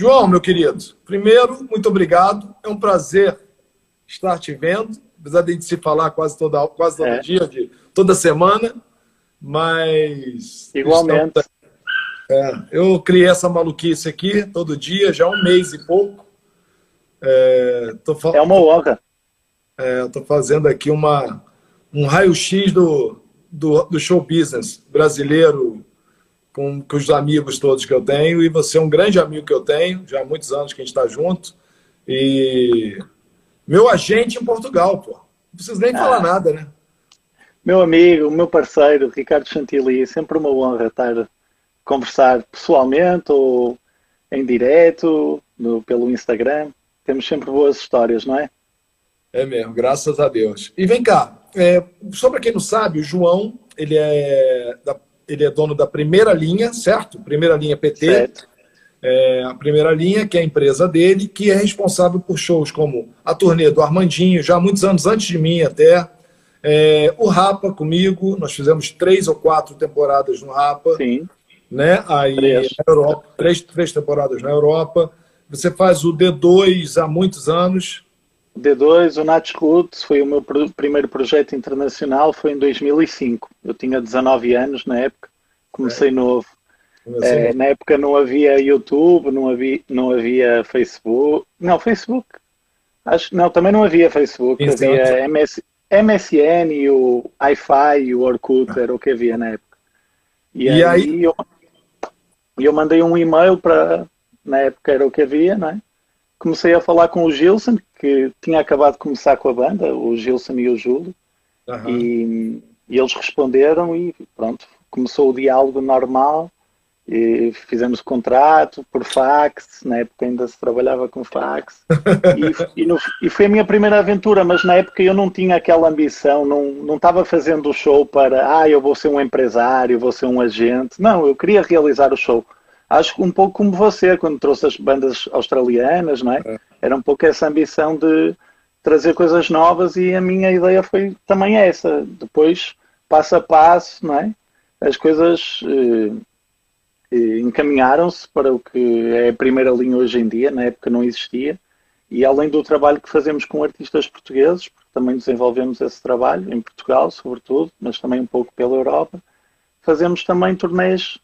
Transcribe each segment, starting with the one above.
João, meu querido, primeiro, muito obrigado. É um prazer estar te vendo, apesar de a gente se falar quase, toda, quase todo é. dia, de, toda semana, mas... Igualmente. Estamos... É, eu criei essa maluquice aqui todo dia, já há um mês e pouco. É, é uma honra. É, Estou fazendo aqui uma, um raio-x do, do, do show business brasileiro com, com os amigos todos que eu tenho, e você é um grande amigo que eu tenho, já há muitos anos que a gente está junto. E meu agente em Portugal, pô. Não preciso nem ah. falar nada, né? Meu amigo, meu parceiro, Ricardo Chantilly, é sempre uma honra estar conversar pessoalmente ou em direto, no, pelo Instagram. Temos sempre boas histórias, não é? É mesmo, graças a Deus. E vem cá, é, só para quem não sabe, o João, ele é da ele é dono da primeira linha, certo? Primeira linha PT. Certo. É, a primeira linha, que é a empresa dele, que é responsável por shows como a turnê do Armandinho, já muitos anos antes de mim até. É, o Rapa comigo, nós fizemos três ou quatro temporadas no Rapa. Sim. Né? Aí três. na Europa, três, três temporadas na Europa. Você faz o D2 há muitos anos. D2, o Nats Roots, foi o meu pr primeiro projeto internacional, foi em 2005. Eu tinha 19 anos na época, comecei é. novo. É, na época não havia YouTube, não havia, não havia Facebook. Não, Facebook. Acho, não, também não havia Facebook. Exato. Havia MS, MSN e o Wi-Fi e o Orkut, era o que havia na época. E, e aí, aí eu, eu mandei um e-mail para. Na época era o que havia, não é? Comecei a falar com o Gilson, que tinha acabado de começar com a banda, o Gilson e o Júlio, uhum. e, e, eles responderam e pronto, começou o diálogo normal, e fizemos o contrato por fax, na época ainda se trabalhava com fax, e, e, no, e, foi a minha primeira aventura, mas na época eu não tinha aquela ambição, não, não estava fazendo o show para, ah, eu vou ser um empresário, vou ser um agente, não, eu queria realizar o show acho que um pouco como você, quando trouxe as bandas australianas, não é? é? Era um pouco essa ambição de trazer coisas novas e a minha ideia foi também essa. Depois, passo a passo, não é? As coisas eh, eh, encaminharam-se para o que é a primeira linha hoje em dia, na época não existia. E além do trabalho que fazemos com artistas portugueses, porque também desenvolvemos esse trabalho em Portugal, sobretudo, mas também um pouco pela Europa, fazemos também turnês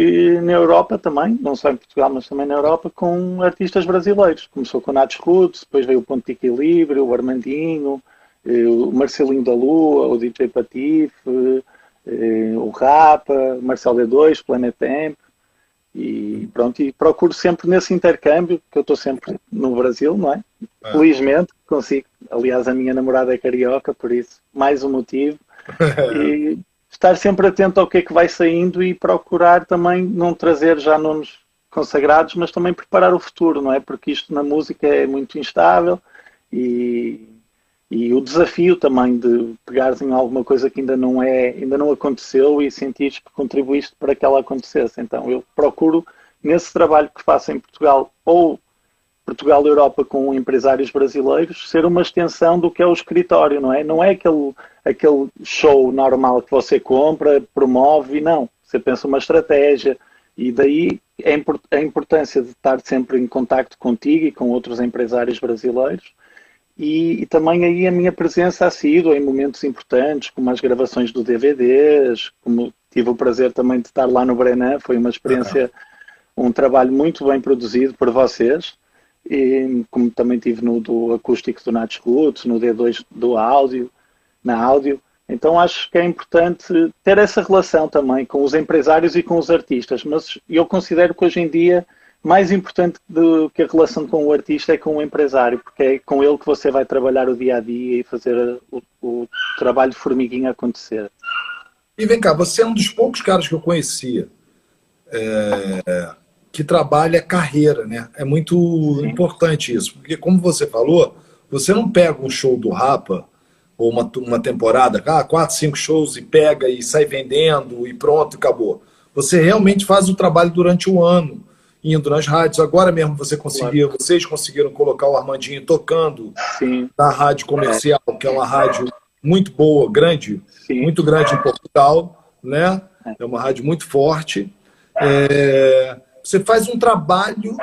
e na Europa também, não só em Portugal, mas também na Europa, com artistas brasileiros. Começou com o Natos Roots, depois veio o Ponto de Equilíbrio, o Armandinho, eh, o Marcelinho da Lua, o DJ Patife, eh, o Rapa, Marcel D2, Planet Temp. E pronto, e procuro sempre nesse intercâmbio, que eu estou sempre no Brasil, não é? é? Felizmente consigo. Aliás, a minha namorada é carioca, por isso, mais um motivo. e estar sempre atento ao que é que vai saindo e procurar também não trazer já nomes consagrados, mas também preparar o futuro, não é? Porque isto na música é muito instável e, e o desafio também de pegares em alguma coisa que ainda não é, ainda não aconteceu e sentires que contribuíste para que ela acontecesse. Então eu procuro nesse trabalho que faço em Portugal ou Portugal e Europa com empresários brasileiros ser uma extensão do que é o escritório, não é? Não é aquele, aquele show normal que você compra, promove, não. Você pensa uma estratégia e daí a importância de estar sempre em contacto contigo e com outros empresários brasileiros e, e, também aí a minha presença ha sido em momentos importantes, como as gravações do DVDs, como tive o prazer também de estar lá no Brenan, foi uma experiência, um trabalho muito bem produzido por vocês e, como também tive no do acústico do Nats Roots, no D2 do áudio, na áudio. Então acho que é importante ter essa relação também com os empresários e com os artistas, mas eu considero que hoje em dia mais importante do que a relação com o artista é com o empresário, porque é com ele que você vai trabalhar o dia a dia e fazer o, o trabalho de formiguinha acontecer. E vem cá, você é um dos poucos caras que eu conhecia é, que trabalha carreira, né? É muito importante isso, porque como você falou, você não pega um show do Rapa ou uma, uma temporada, ah, quatro, cinco shows e pega e sai vendendo e pronto, acabou. Você realmente faz o trabalho durante o ano, indo nas rádios. Agora mesmo você conseguiu, claro. vocês conseguiram colocar o Armandinho tocando Sim. na rádio comercial, é. que é uma rádio muito boa, grande, Sim. muito grande em Portugal, né? É, é uma rádio muito forte. É, você faz um trabalho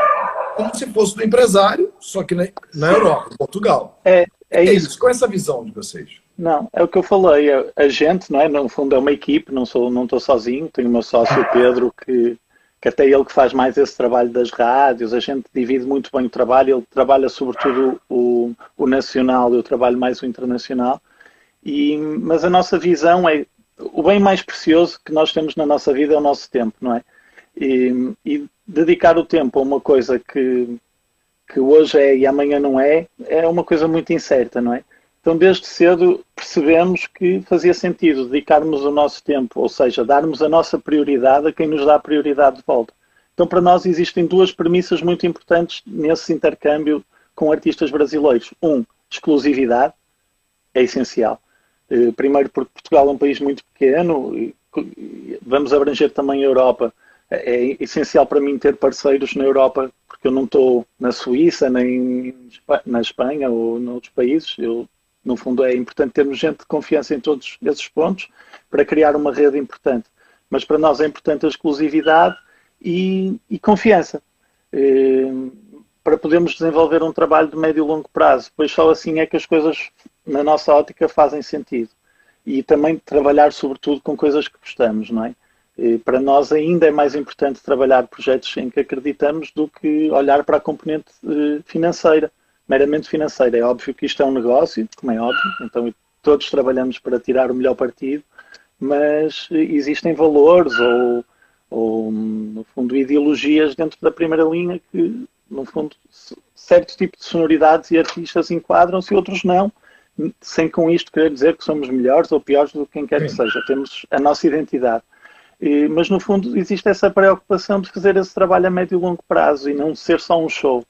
como se fosse do empresário, só que na, na Europa, em Portugal. É, é, é isso. isso. Qual é essa visão de vocês? Não, é o que eu falei. A gente, não é? No fundo, é uma equipe, não sou, não estou sozinho. Tenho o meu sócio Pedro, que, que até ele que faz mais esse trabalho das rádios. A gente divide muito bem o trabalho. Ele trabalha sobretudo o, o nacional, eu trabalho mais o internacional. E, mas a nossa visão é o bem mais precioso que nós temos na nossa vida é o nosso tempo, não é? E, e dedicar o tempo a uma coisa que, que hoje é e amanhã não é, é uma coisa muito incerta, não é? Então, desde cedo percebemos que fazia sentido dedicarmos o nosso tempo, ou seja, darmos a nossa prioridade a quem nos dá a prioridade de volta. Então, para nós existem duas premissas muito importantes nesse intercâmbio com artistas brasileiros. Um, exclusividade, é essencial. Eh, primeiro, porque Portugal é um país muito pequeno, vamos abranger também a Europa. É, é essencial para mim ter parceiros na Europa, porque eu não estou na Suíça, nem na Espanha ou noutros países. Eu no fundo, é importante termos gente de confiança em todos esses pontos para criar uma rede importante. Mas para nós é importante a exclusividade e, e confiança. Eh, para podermos desenvolver um trabalho de médio e longo prazo, pois só assim é que as coisas, na nossa ótica, fazem sentido. E também trabalhar, sobretudo, com coisas que gostamos, não é? E para nós ainda é mais importante trabalhar projetos em que acreditamos do que olhar para a componente eh, financeira meramente financeira. É óbvio que isto é um negócio, como é óbvio, então todos trabalhamos para tirar o melhor partido, mas existem valores ou, ou no fundo, ideologias dentro da primeira linha que, no fundo, certo tipo de sonoridades e artistas enquadram-se e outros não, sem com isto querer dizer que somos melhores ou piores do que quem quer que seja. Temos a nossa identidade. E, mas, no fundo, existe essa preocupação de fazer esse trabalho a médio e longo prazo e não ser só um show.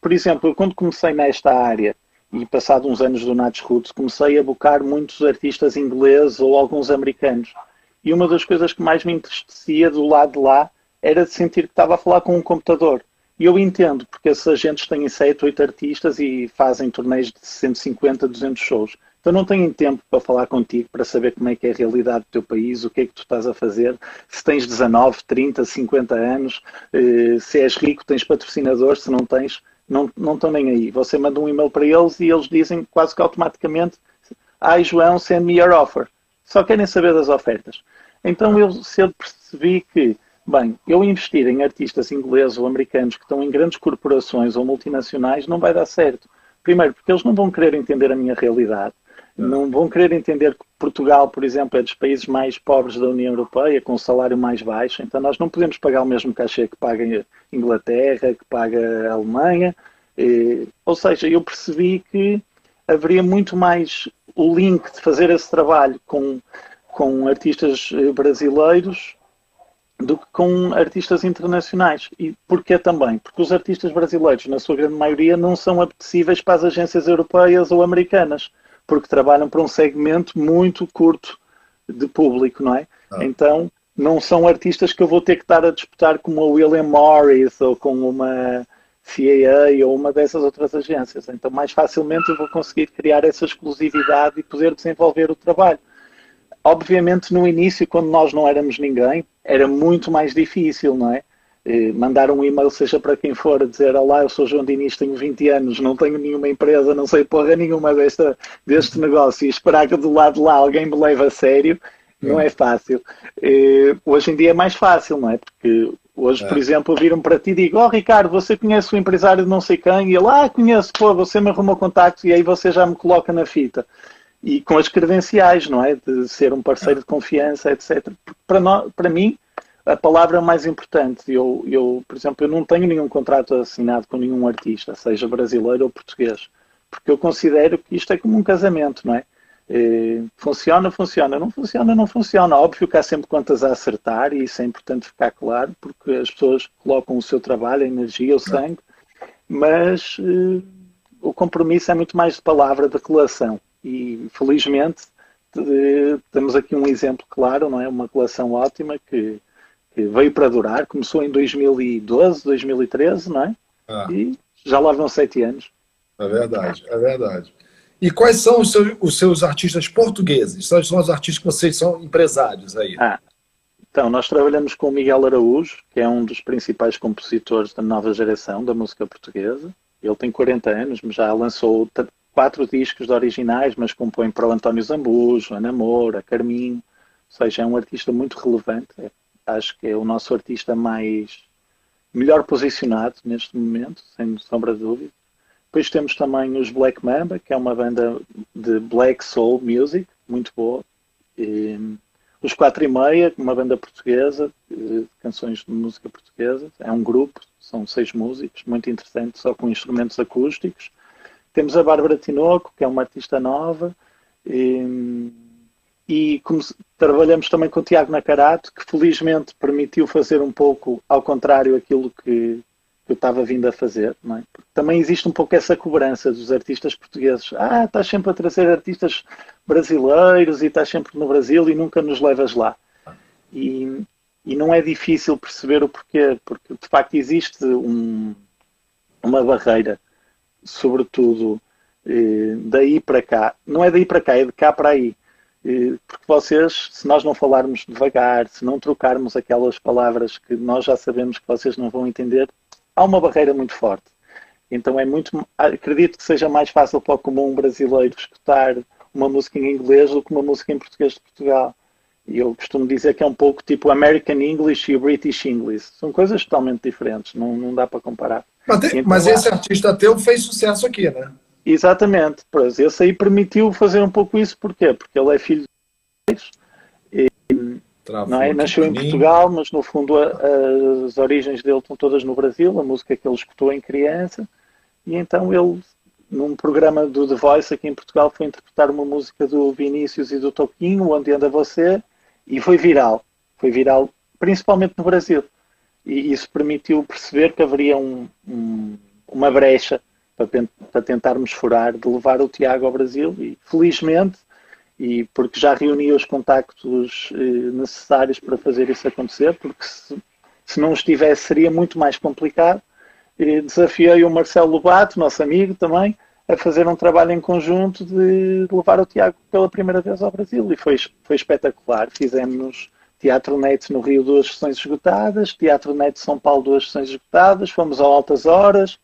Por exemplo, quando comecei nesta área, e passado uns anos do Nats Roots, comecei a buscar muitos artistas ingleses ou alguns americanos. E uma das coisas que mais me entristecia do lado de lá era de sentir que estava a falar com um computador. E eu entendo, porque esses agentes têm 7, 8 artistas e fazem torneios de 150, 200 shows. Então não têm tempo para falar contigo, para saber como é que é a realidade do teu país, o que é que tu estás a fazer, se tens 19, 30, 50 anos, eh, se és rico, tens patrocinadores, se não tens, não, não estão nem aí. Você manda um e-mail para eles e eles dizem quase que automaticamente Ai João, send me your offer. Só querem saber das ofertas. Então eu cedo percebi que, bem, eu investir em artistas ingleses ou americanos que estão em grandes corporações ou multinacionais não vai dar certo. Primeiro, porque eles não vão querer entender a minha realidade não vão querer entender que Portugal, por exemplo, é dos países mais pobres da União Europeia, com o salário mais baixo, então nós não podemos pagar o mesmo cachê que paga a Inglaterra, que paga a Alemanha. ou seja, eu percebi que haveria muito mais o link de fazer esse trabalho com, com artistas eh, brasileiros do que com artistas internacionais. E porquê também? Porque os artistas brasileiros, na sua grande maioria, não são apetecíveis para as agências europeias ou americanas porque trabalham para um segmento muito curto de público, não é? Ah. Então, não são artistas que eu vou ter que estar a disputar com uma William Morris ou com uma CAA ou uma dessas outras agências. Então, mais facilmente eu vou conseguir criar essa exclusividade e poder desenvolver o trabalho. Obviamente, no início, quando nós não éramos ninguém, era muito mais difícil, não é? Mandar um e-mail, seja para quem for, dizer Olá, eu sou João Diniz, tenho 20 anos, não tenho nenhuma empresa, não sei porra nenhuma desta, deste negócio e esperar que do lado de lá alguém me leve a sério, não é fácil. hoje em dia é mais fácil, não é? Porque hoje, por é. exemplo, viram para ti e digo, oh Ricardo, você conhece o empresário de não sei quem? E ele, ah, conheço, pô, você me arrumou contacto e aí você já me coloca na fita. E com as credenciais, não é? De ser um parceiro de confiança, etc. Para, nós, para mim, a palavra mais importante. Eu, eu, por exemplo, eu não tenho nenhum contrato assinado com nenhum artista, seja brasileiro ou português, porque eu considero que isto é como um casamento, não é? é funciona, funciona, não funciona, não funciona. Óbvio que há sempre contas a acertar e isso é importante ficar claro, porque as pessoas colocam o seu trabalho, a energia, o sangue, mas eh, o compromisso é muito mais de palavra, de relação. E felizmente temos aqui um exemplo claro, não é? Uma relação ótima que que veio para durar, começou em 2012, 2013, não é? Ah. E já lá vão sete anos. É verdade, é verdade. E quais são os seus, os seus artistas portugueses? Quais são os artistas que vocês são empresários aí? Ah, Então, nós trabalhamos com o Miguel Araújo, que é um dos principais compositores da nova geração da música portuguesa. Ele tem 40 anos, já lançou quatro discos de originais, mas compõe para o António Zambujo, Ana Moura, Carminho. Ou seja, é um artista muito relevante. É, acho que é o nosso artista mais melhor posicionado neste momento, sem sombra de dúvida. Depois temos também os Black Mamba, que é uma banda de black soul music, muito boa. E, os Quatro e Meia, uma banda portuguesa, canções de música portuguesa. É um grupo, são seis músicos, muito interessante, só com instrumentos acústicos. Temos a Bárbara Tinoco, que é uma artista nova. E, e como, trabalhamos também com o Tiago Nacarato, que felizmente permitiu fazer um pouco ao contrário aquilo que, eu estava vindo a fazer. É? também existe um pouco essa cobrança dos artistas portugueses. Ah, estás sempre a trazer artistas brasileiros e estás sempre no Brasil e nunca nos levas lá. E, e não é difícil perceber o porquê, porque de facto existe um, uma barreira, sobretudo eh, daí para cá. Não é daí para cá, é de cá para aí. Porque vocês, se nós não falarmos devagar, se não trocarmos aquelas palavras que nós já sabemos que vocês não vão entender, há uma barreira muito forte. Então é muito. Acredito que seja mais fácil para o comum brasileiro escutar uma música em inglês do que uma música em português de Portugal. E eu costumo dizer que é um pouco tipo American English e British English. São coisas totalmente diferentes, não, não dá para comparar. Mas, então, mas esse artista teu fez sucesso aqui, né? Exatamente. Pois, esse aí permitiu fazer um pouco isso. Porquê? Porque ele é filho de não é? Nasceu em Portugal, mas no fundo a, as origens dele estão todas no Brasil, a música que ele escutou em criança, e então ele, num programa do The Voice aqui em Portugal, foi interpretar uma música do Vinícius e do Toquinho, Onde Anda Você, e foi viral. Foi viral principalmente no Brasil. E isso permitiu perceber que haveria um, um, uma brecha para, tentarmos furar de levar o Tiago ao Brasil, e felizmente e porque já reuni os contactos eh, necessários para fazer isso acontecer, porque se, se não estivesse seria muito mais complicado. E desafiei o Marcelo Lobato, nosso amigo também, a fazer um trabalho em conjunto de levar o Tiago pela primeira vez ao Brasil e foi, foi espetacular. Fizemos Teatro Net no Rio duas sessões esgotadas, Teatro Net São Paulo duas sessões esgotadas, fomos a altas horas,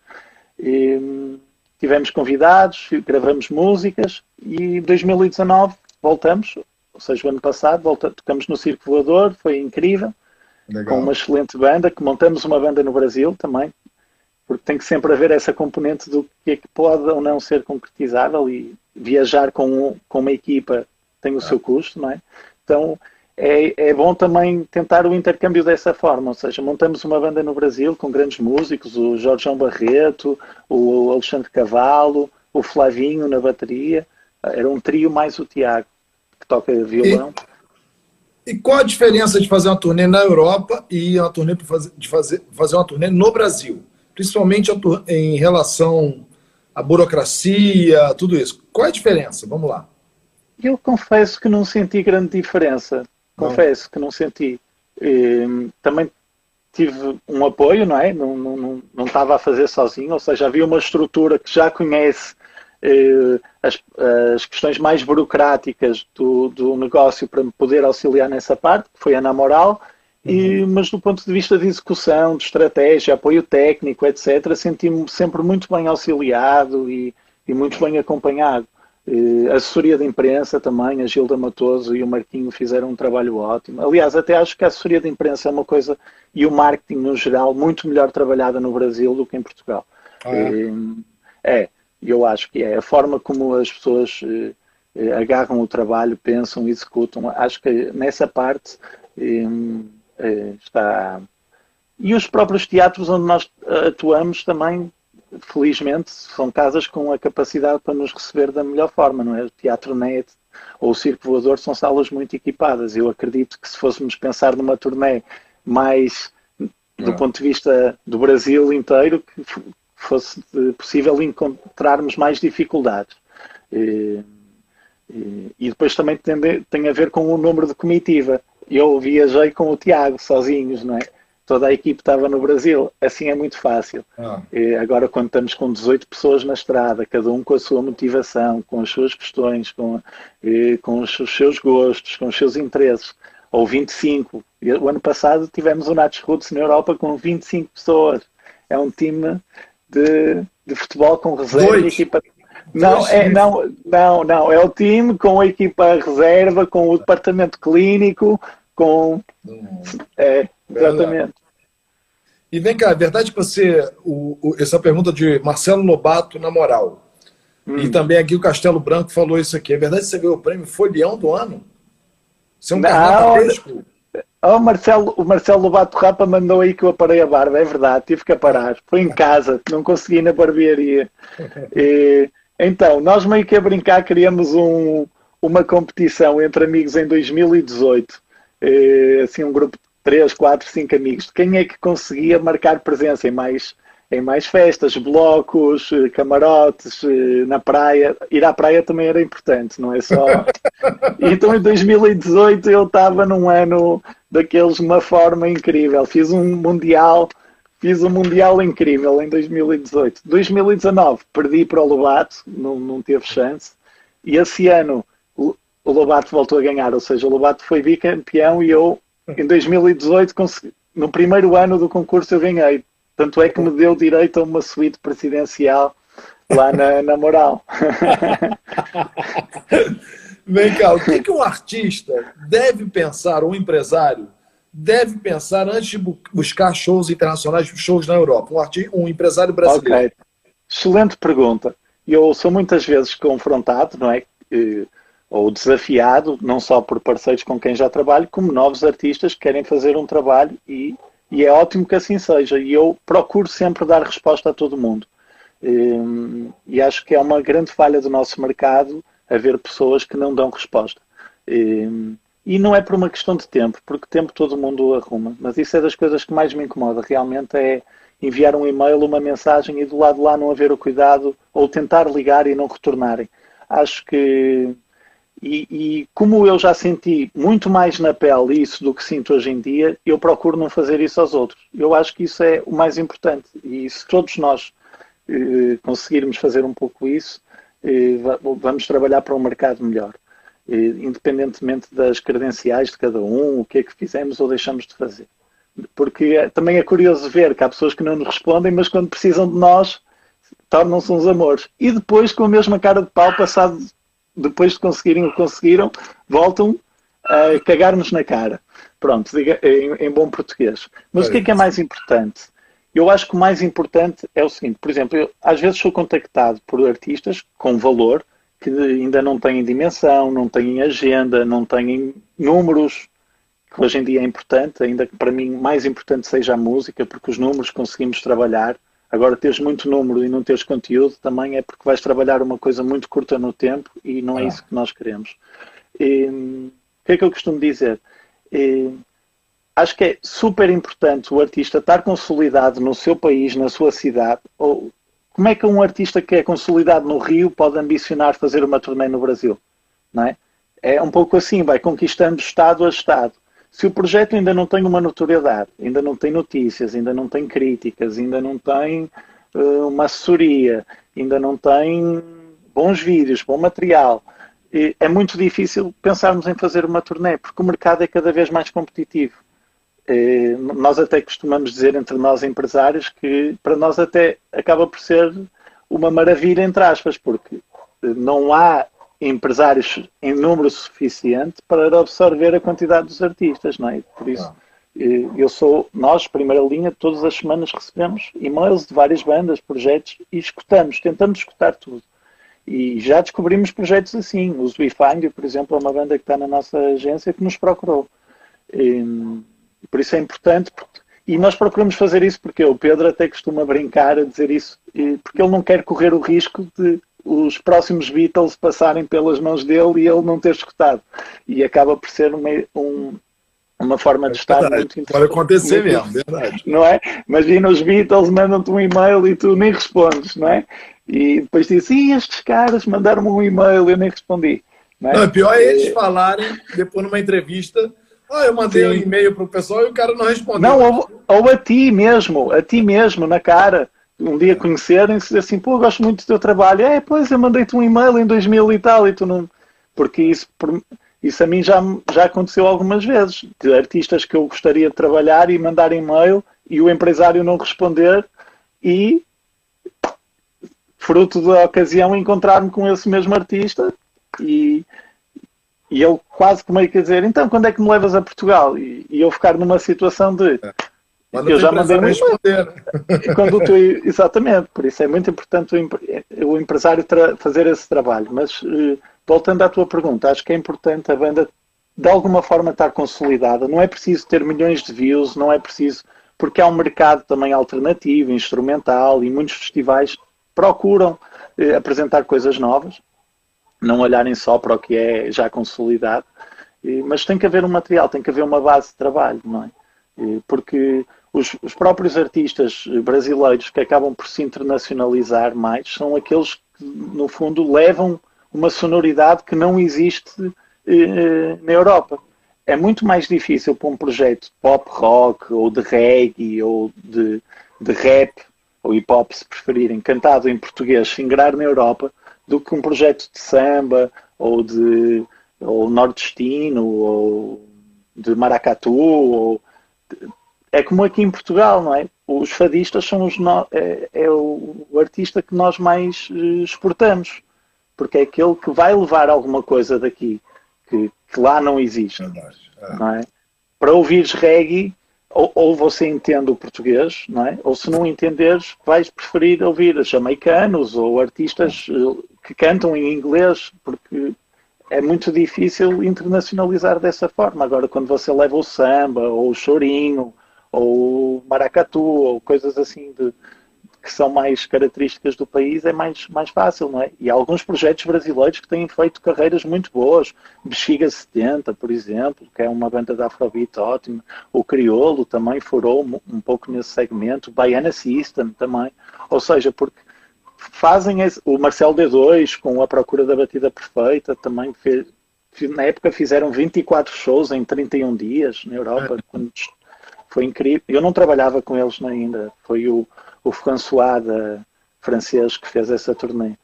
e, tivemos convidados, gravamos músicas e em 2019 voltamos, ou seja, o ano passado, volta, tocamos no Circo Voador, foi incrível, Legal. com uma excelente banda, que montamos uma banda no Brasil também, porque tem que sempre haver essa componente do que é que pode ou não ser concretizável e viajar com, com uma equipa tem o ah. seu custo, não é? Então é, é bom também tentar o intercâmbio dessa forma, ou seja, montamos uma banda no Brasil com grandes músicos, o Jorge João Barreto, o Alexandre Cavalo, o Flavinho na bateria, era um trio mais o Tiago que toca violão. E, e, qual a diferença de fazer uma turnê na Europa e uma turnê de fazer, fazer uma turnê no Brasil? Principalmente em relação à burocracia, tudo isso. Qual é a diferença? Vamos lá. Eu confesso que não senti grande diferença. Confesso que não senti. E, também tive um apoio, não é? Não, não, não, não estava a fazer sozinho, ou seja, havia uma estrutura que já conhece eh, as, as, questões mais burocráticas do, do, negócio para me poder auxiliar nessa parte, que foi a Namoral, uhum. e, mas do ponto de vista de execução, de estratégia, apoio técnico, etc., senti-me sempre muito bem auxiliado e, e muito bem acompanhado. Uh, a assessoria de imprensa também, a Gilda Matoso e o Marquinho fizeram um trabalho ótimo. Aliás, até acho que a assessoria de imprensa é uma coisa, e o marketing no geral, muito melhor trabalhada no Brasil do que em Portugal. Ah, é. Uh, é. Eu acho que é a forma como as pessoas eh, eh, agarram o trabalho, pensam, executam. Acho que nessa parte eh, está. E os próprios teatros onde nós atuamos também, felizmente, são casas com a capacidade para nos receber da melhor forma, não é? O Teatro Net ou o Circo Voador são salas muito equipadas. Eu acredito que se fôssemos pensar numa turnê mais do é. ponto de vista do Brasil inteiro, que fosse possível encontrarmos mais dificuldades. E, e, e depois também tem, tem, a ver com o número de comitiva. Eu viajei com o Tiago, sozinhos, não é? Toda a equipe estava no Brasil, assim é muito fácil. Ah. agora, quando estamos com 18 pessoas na estrada, cada um com a sua motivação, com as suas questões, com, com os seus gostos, com os seus interesses, ou 25. O ano passado tivemos o Nats Roots na Europa com 25 pessoas. É um time de, de futebol com reserva e equipa. Não, é, não, não, não. É o time com a equipa reserva, com o departamento clínico, com. É, exatamente. E vem cá, é verdade que você. O, o, essa pergunta de Marcelo Lobato na moral. Hum. E também aqui o Castelo Branco falou isso aqui. É verdade que você ganhou o prêmio Folião do ano? Você é um carnavalesco? Oh, Marcelo, o Marcelo Lobato Rapa mandou aí que eu aparei a barba, é verdade, tive que parar. Foi em casa, não consegui na barbearia. E, então, nós meio que a brincar queríamos um, uma competição entre amigos em 2018. E, assim, um grupo 3, 4, 5 amigos. Quem é que conseguia marcar presença em mais em mais festas, blocos, eh, camarotes, eh, na praia. Ir à praia também era importante, não é só. então em 2018 eu estava num ano daqueles de uma forma incrível. Fiz um mundial, fiz um mundial incrível em 2018. 2019 perdi para o Lobato, não, não teve chance. E esse ano o Lobato voltou a ganhar, ou seja, o Lobato foi bicampeão e eu em 2018 consegui, no primeiro ano do concurso eu ganhei tanto é que me deu direito a uma suíte presidencial lá na, na moral. Vem cá, o que, que um artista deve pensar, um empresário deve pensar antes de buscar shows internacionais, shows na Europa? Um, artista, um empresário brasileiro. Okay. Excelente pergunta. Eu sou muitas vezes confrontado, não é? Ou desafiado, não só por parceiros com quem já trabalho, como novos artistas que querem fazer um trabalho e e é ótimo que assim seja. E eu procuro sempre dar resposta a todo mundo. Hum, e acho que é uma grande falha do nosso mercado haver pessoas que não dão resposta. Hum, e não é por uma questão de tempo, porque tempo todo mundo arruma. Mas isso é das coisas que mais me incomoda. Realmente é enviar um e-mail, uma mensagem e do lado de lá não haver o cuidado ou tentar ligar e não retornarem. Acho que e, e, como eu já senti muito mais na pele isso do que sinto hoje em dia, eu procuro não fazer isso aos outros. Eu acho que isso é o mais importante. E se todos nós eh, conseguirmos fazer um pouco isso, eh, vamos trabalhar para um mercado melhor. Eh, independentemente das credenciais de cada um, o que é que fizemos ou deixamos de fazer. Porque é, também é curioso ver que há pessoas que não nos respondem, mas quando precisam de nós, tornam-se uns amores. E depois, com a mesma cara de pau, passado depois de conseguirem o que conseguiram, voltam a cagar-nos na cara. Pronto, em bom português. Mas é. o que é que é mais importante? Eu acho que o mais importante é o seguinte, por exemplo, eu, às vezes sou contactado por artistas com valor que ainda não têm dimensão, não têm agenda, não têm números, que hoje em dia é importante, ainda que para mim mais importante seja a música, porque os números conseguimos trabalhar. Agora, teres muito número e não teres conteúdo também é porque vais trabalhar uma coisa muito curta no tempo e não é ah. isso que nós queremos. E, o que é que eu costumo dizer? E, acho que é super importante o artista estar consolidado no seu país, na sua cidade. Ou como é que um artista que é consolidado no Rio pode ambicionar fazer uma turnê no Brasil? Não é? é um pouco assim, vai conquistando estado a estado. Se o projeto ainda não tem uma notoriedade, ainda não tem notícias, ainda não tem críticas, ainda não tem uh, uma assessoria, ainda não tem bons vídeos, bom material, é muito difícil pensarmos em fazer uma turnê, porque o mercado é cada vez mais competitivo. Nós até costumamos dizer entre nós empresários que para nós até acaba por ser uma maravilha, entre aspas, porque não há empresários em número suficiente para absorver a quantidade dos artistas, não é? Por isso, eh, eu sou, nós, primeira linha, todas as semanas recebemos e-mails de várias bandas, projetos e escutamos, tentamos escutar tudo. E já descobrimos projetos assim. O Zwifind, por exemplo, é uma banda que está na nossa agência que nos procurou. E, por isso é importante, e nós procuramos fazer isso porque o Pedro até costuma brincar a dizer isso, porque ele não quer correr o risco de os próximos Beatles passarem pelas mãos dele e ele não ter escutado. E acaba por ser uma, um, uma forma de estar verdade. muito interessante. Pode acontecer mesmo, verdade. Não é? Imagina os Beatles mandam-te um e-mail e tu nem respondes, não é? E depois dizes, estes caras mandaram-me um e-mail e eu nem respondi. Não, é? não pior é eles falarem, depois numa entrevista, ah, eu mandei Sim. um e-mail para o pessoal e o cara não respondeu. Não, ou, ou a ti mesmo, a ti mesmo, na cara um dia conhecerem-se e assim, pô, gosto muito do teu trabalho. É, pois, eu mandei-te um e-mail em 2000 e tal, e tu não... Porque isso, Isso a mim já, já aconteceu algumas vezes, de artistas que eu gostaria de trabalhar e mandar e-mail e o empresário não responder e, fruto da ocasião, encontrar-me com esse mesmo artista e, e ele quase que meio que dizer, então quando é que me levas a Portugal? E, e eu ficar numa situação de eu já mandei um responder. Quando tu, exatamente, por isso é muito importante o, o empresário fazer esse trabalho. Mas uh, voltando à tua pergunta, acho que é importante a banda de alguma forma estar consolidada. Não é preciso ter milhões de views, não é preciso, porque há um mercado também alternativo, instrumental, e muitos festivais procuram eh, apresentar coisas novas, não olharem só para o que é já consolidado, eh, mas tem que haver um material, tem que haver uma base de trabalho, não é? Porque os, os próprios artistas brasileiros que acabam por se internacionalizar mais são aqueles que, no fundo, levam uma sonoridade que não existe eh, na Europa. É muito mais difícil para um projeto de pop rock ou de reggae ou de, de rap ou hip hop, se preferirem, cantado em português, fingrar na Europa, do que um projeto de samba ou de ou nordestino ou de maracatu. Ou, é como aqui em Portugal, não é? Os fadistas são os no, é, é o, artista que nós mais eh, exportamos porque é aquele que vai levar alguma coisa daqui que, que lá não existe. É. Não é? Para ouvires reggae, ou, ou, você entende o português, não é? ou se não entenderes, vais preferir ouvir jamaicanos ou artistas eh, que cantam em inglês, porque é muito difícil internacionalizar dessa forma. Agora, quando você leva o samba, ou o chorinho, ou o maracatu, ou coisas assim de, que são mais características do país é mais, mais fácil, não é? E há alguns projetos brasileiros que têm feito carreiras muito boas. Bexiga 70, por exemplo, que é uma banda de Afrobeat ótima. O Criolo também furou um pouco nesse segmento. Baiana System também. Ou seja, porque fazem esse, o Marcel D2 com a procura da batida perfeita também fez, na época fizeram 24 shows em 31 dias na Europa. Foi incrível. Eu não trabalhava com eles ainda. Foi o o François da, francês que fez essa turnê.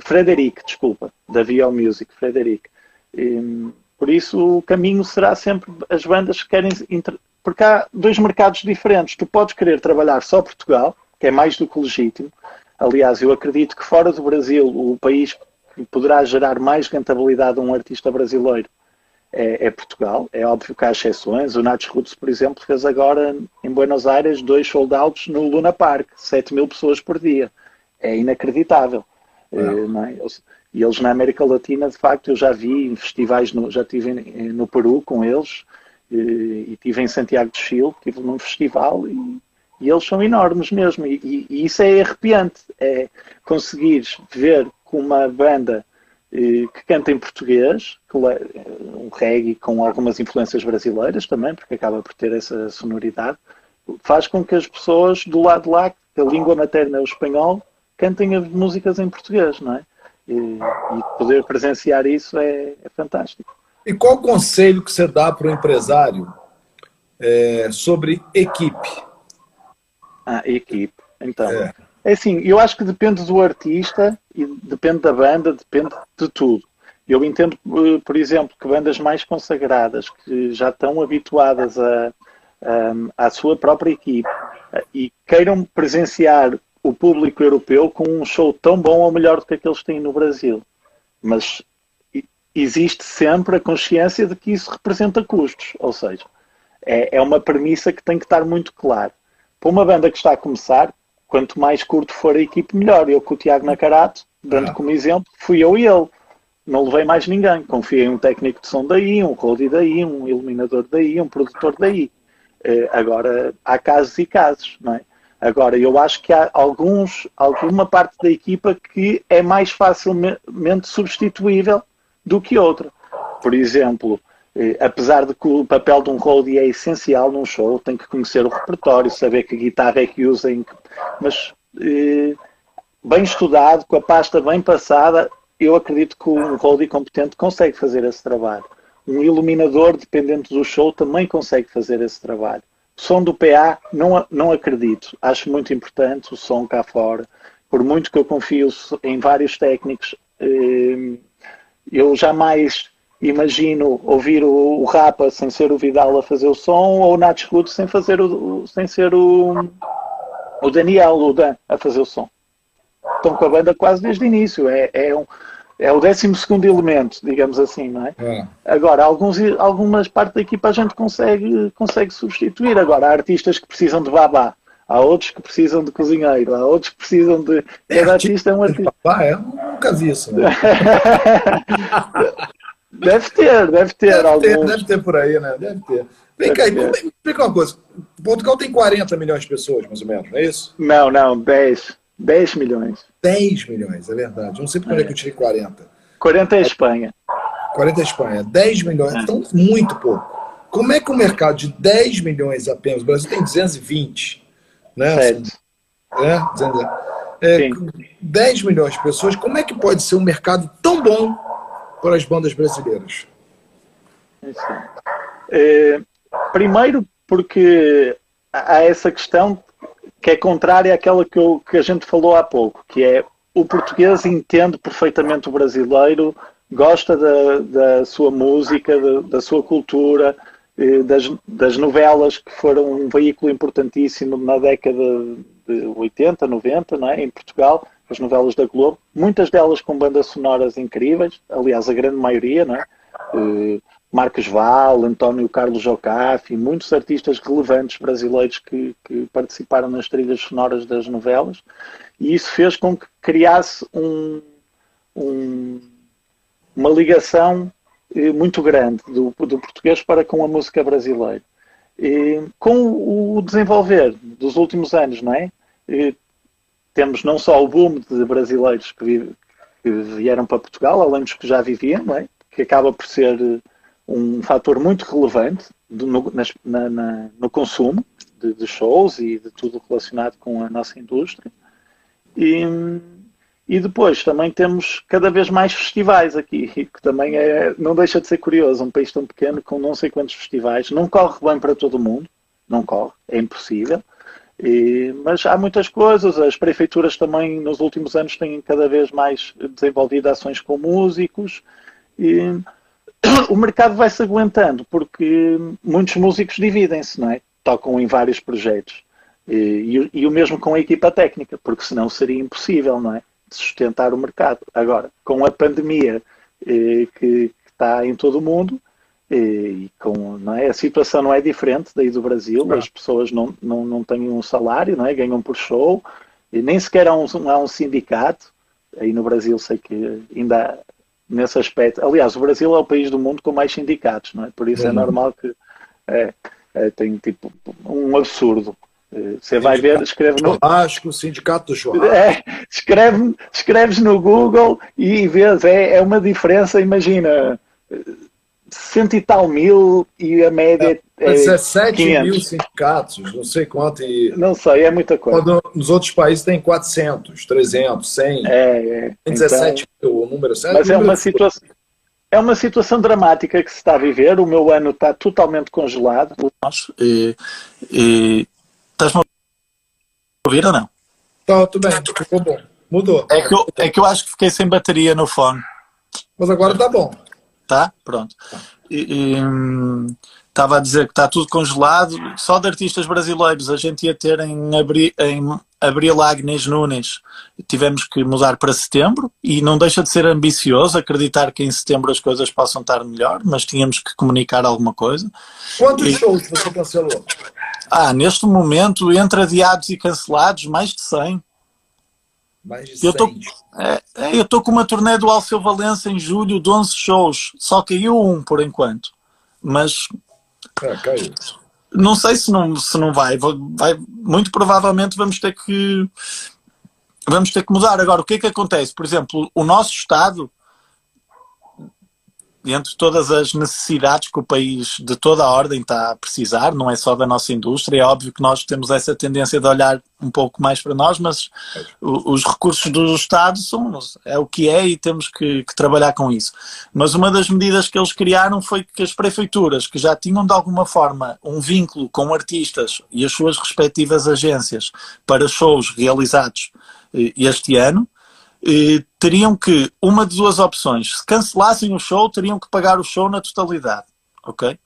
Frederic, desculpa, da Vio Music, Frederic. E, por isso o caminho será sempre as bandas que querem. Porque há dois mercados diferentes. Tu podes querer trabalhar só Portugal, que é mais do que legítimo. Aliás, eu acredito que fora do Brasil, o país que poderá gerar mais rentabilidade a um artista brasileiro é, é, Portugal. É óbvio que há exceções. O Nats Roots, por exemplo, fez agora em Buenos Aires dois soldados no Luna Park, 7 mil pessoas por dia. É inacreditável. É, e eles na América Latina, de facto, eu já vi em festivais, no, já estive no Peru com eles e, e estive em Santiago de Chile, estive num festival e, e eles são enormes mesmo. E, e, isso é arrepiante, é conseguir ver com uma banda que canta em português, um reggae com algumas influências brasileiras também, porque acaba por ter essa sonoridade, faz com que as pessoas do lado lá, que a língua materna é o espanhol, cantem as músicas em português, não é? E, e poder presenciar isso é, é, fantástico. E qual o conselho que você dá para o empresário é, sobre equipe? Ah, equipe. Então, é. É assim, eu acho que depende do artista e depende da banda, depende de tudo. Eu entendo, eh, por exemplo, que bandas mais consagradas, que já estão habituadas a, a, à sua própria equipe eh, e queiram presenciar o público europeu com um show tão bom ou melhor do que aqueles têm no Brasil. Mas existe sempre a consciência de que isso representa custos, ou seja, é, é uma premissa que tem que estar muito claro. Para uma banda que está a começar, quanto mais curto for a equipe, melhor. Eu com o Tiago Nacarato, dando ah. como exemplo, fui eu e ele. Não levei mais ninguém. Confiei em um técnico de som daí, um roadie daí, um iluminador daí, um produtor daí. Uh, agora, há casos e casos, não é? Agora, eu acho que há alguns, alguma parte da equipa que é mais facilmente substituível do que outra. Por exemplo, apesar de que o papel de um roadie é essencial num show, tem que conhecer o repertório, saber que guitarra é que usa, mas eh, bem estudado, com a pasta bem passada, eu acredito que um roadie competente consegue fazer esse trabalho. Um iluminador, dependente do show, também consegue fazer esse trabalho. O som do PA, não, não acredito. Acho muito importante o som cá fora. Por muito que eu confio em vários técnicos, eh, eu jamais imagino ouvir o, o Rapa sem ser o Vidal a fazer o som ou o Nats Roots sem, fazer o, sem ser o, o Daniel, o Dan, a fazer o som. Estão com a banda quase desde o início. É, é, um, é o 12 elemento, digamos assim, não é? é? Agora, alguns, algumas partes da equipa a gente consegue, consegue substituir. Agora, há artistas que precisam de babá. Há outros que precisam de cozinheiro, há outros que precisam de. É, Cada artista é um artista. É? Nunca vi isso. Né? Deve ter, deve ter. Deve, ter, deve ter por aí, né? Deve ter. Vem deve cá, ter. me explica uma coisa. Portugal tem 40 milhões de pessoas, mais ou menos, não é isso? Não, não, 10. 10 milhões. 10 milhões, é verdade. Não sei por é. que eu tirei 40. 40 é a Espanha. 40 é a Espanha. 10 milhões, é. então muito pouco. Como é que o mercado de 10 milhões apenas, o Brasil tem 220, né? Certo. É, é, 10 milhões de pessoas, como é que pode ser um mercado tão bom para as bandas brasileiras? É, primeiro, porque há essa questão que é contrária àquela que, eu, que a gente falou há pouco, que é o português entende perfeitamente o brasileiro, gosta da, da sua música, da, da sua cultura, eh, das, das, novelas que foram um veículo importantíssimo na década de 80, 90, não é? em Portugal, as novelas da Globo, muitas delas com bandas sonoras incríveis, aliás, a grande maioria, não é? Uh, Marcos Val, António Carlos Jocafi, muitos artistas relevantes brasileiros que, que, participaram nas trilhas sonoras das novelas, e isso fez com que criasse um, um, uma ligação eh, muito grande do, do, português para com a música brasileira. E, com o desenvolver dos últimos anos, não é? E, temos não só o boom de brasileiros que, que, vieram para Portugal, além dos que já viviam, é? que acaba por ser eh, um fator muito relevante do, no, na, na, no, consumo de, de, shows e de tudo relacionado com a nossa indústria. E, e depois também temos cada vez mais festivais aqui, que também é, não deixa de ser curioso. Um país tão pequeno com não sei quantos festivais, não corre bem para todo mundo, não corre, é impossível. E, mas há muitas coisas, as prefeituras também nos últimos anos têm cada vez mais desenvolvido ações com músicos e o mercado vai se aguentando porque muitos músicos dividem-se, não é? Tocam em vários projetos. E, e, o mesmo com a equipa técnica, porque senão seria impossível, não é? De sustentar o mercado. Agora, com a pandemia eh, que, que, está em todo o mundo, e com, não é? a situação não é diferente daí do Brasil, as pessoas não, não, não têm um salário, não é? ganham por show, e nem sequer há um, há um sindicato. Aí no Brasil sei que ainda nesse aspecto. Aliás, o Brasil é o país do mundo com mais sindicatos, não é? Por isso é uhum. normal que é, é, tem tipo um absurdo. Eh, você vai ver, escreve no. Churrasco, sindicato do churrasco. É, escreve, escreves no Google e vês, é, é uma diferença, imagina, cento e tal mil e a média é, é 17 500. mil sindicatos, não sei quanto. E... Não sei, é muita coisa. Quando nos outros países tem 400, 300, 100. É, é. Tem 17 então, mil, o número certo. Mas é uma situação. É uma situação dramática que se está a viver. O meu ano está totalmente congelado. E, e... Estás-me a ouvir ou não? Está, tudo bem, ficou bom. Mudou. É que, eu, é que eu acho que fiquei sem bateria no fone. Mas agora está bom. Tá? Pronto. E, estava a dizer que está tudo congelado. Só de artistas brasileiros a gente ia ter em, abri, em Abril Agnes Nunes. Tivemos que mudar para setembro e não deixa de ser ambicioso acreditar que em setembro as coisas possam estar melhor, mas tínhamos que comunicar alguma coisa. Quantos e, shows você cancelou? Ah, neste momento, entre adiados e cancelados, mais de 100. Mais de 100. Eu tô, é, é, eu estou com uma turnê do Alceu Valença em julho de 11 shows. Só caiu um por enquanto. Mas. É, caiu. Não sei se não, se não vai. vai. Muito provavelmente vamos ter que. Vamos ter que mudar. Agora, o que é que acontece? Por exemplo, o nosso Estado entre todas as necessidades que o país de toda a ordem está a precisar, não é só da nossa indústria, é óbvio que nós temos essa tendência de olhar um pouco mais para nós, mas os recursos do Estado são, é o que é e temos que, que, trabalhar com isso. Mas uma das medidas que eles criaram foi que as prefeituras, que já tinham de alguma forma um vínculo com artistas e as suas respectivas agências para shows realizados eh, este ano, eh, teriam que, uma de duas opções, se cancelassem o show, teriam que pagar o show na totalidade, ok?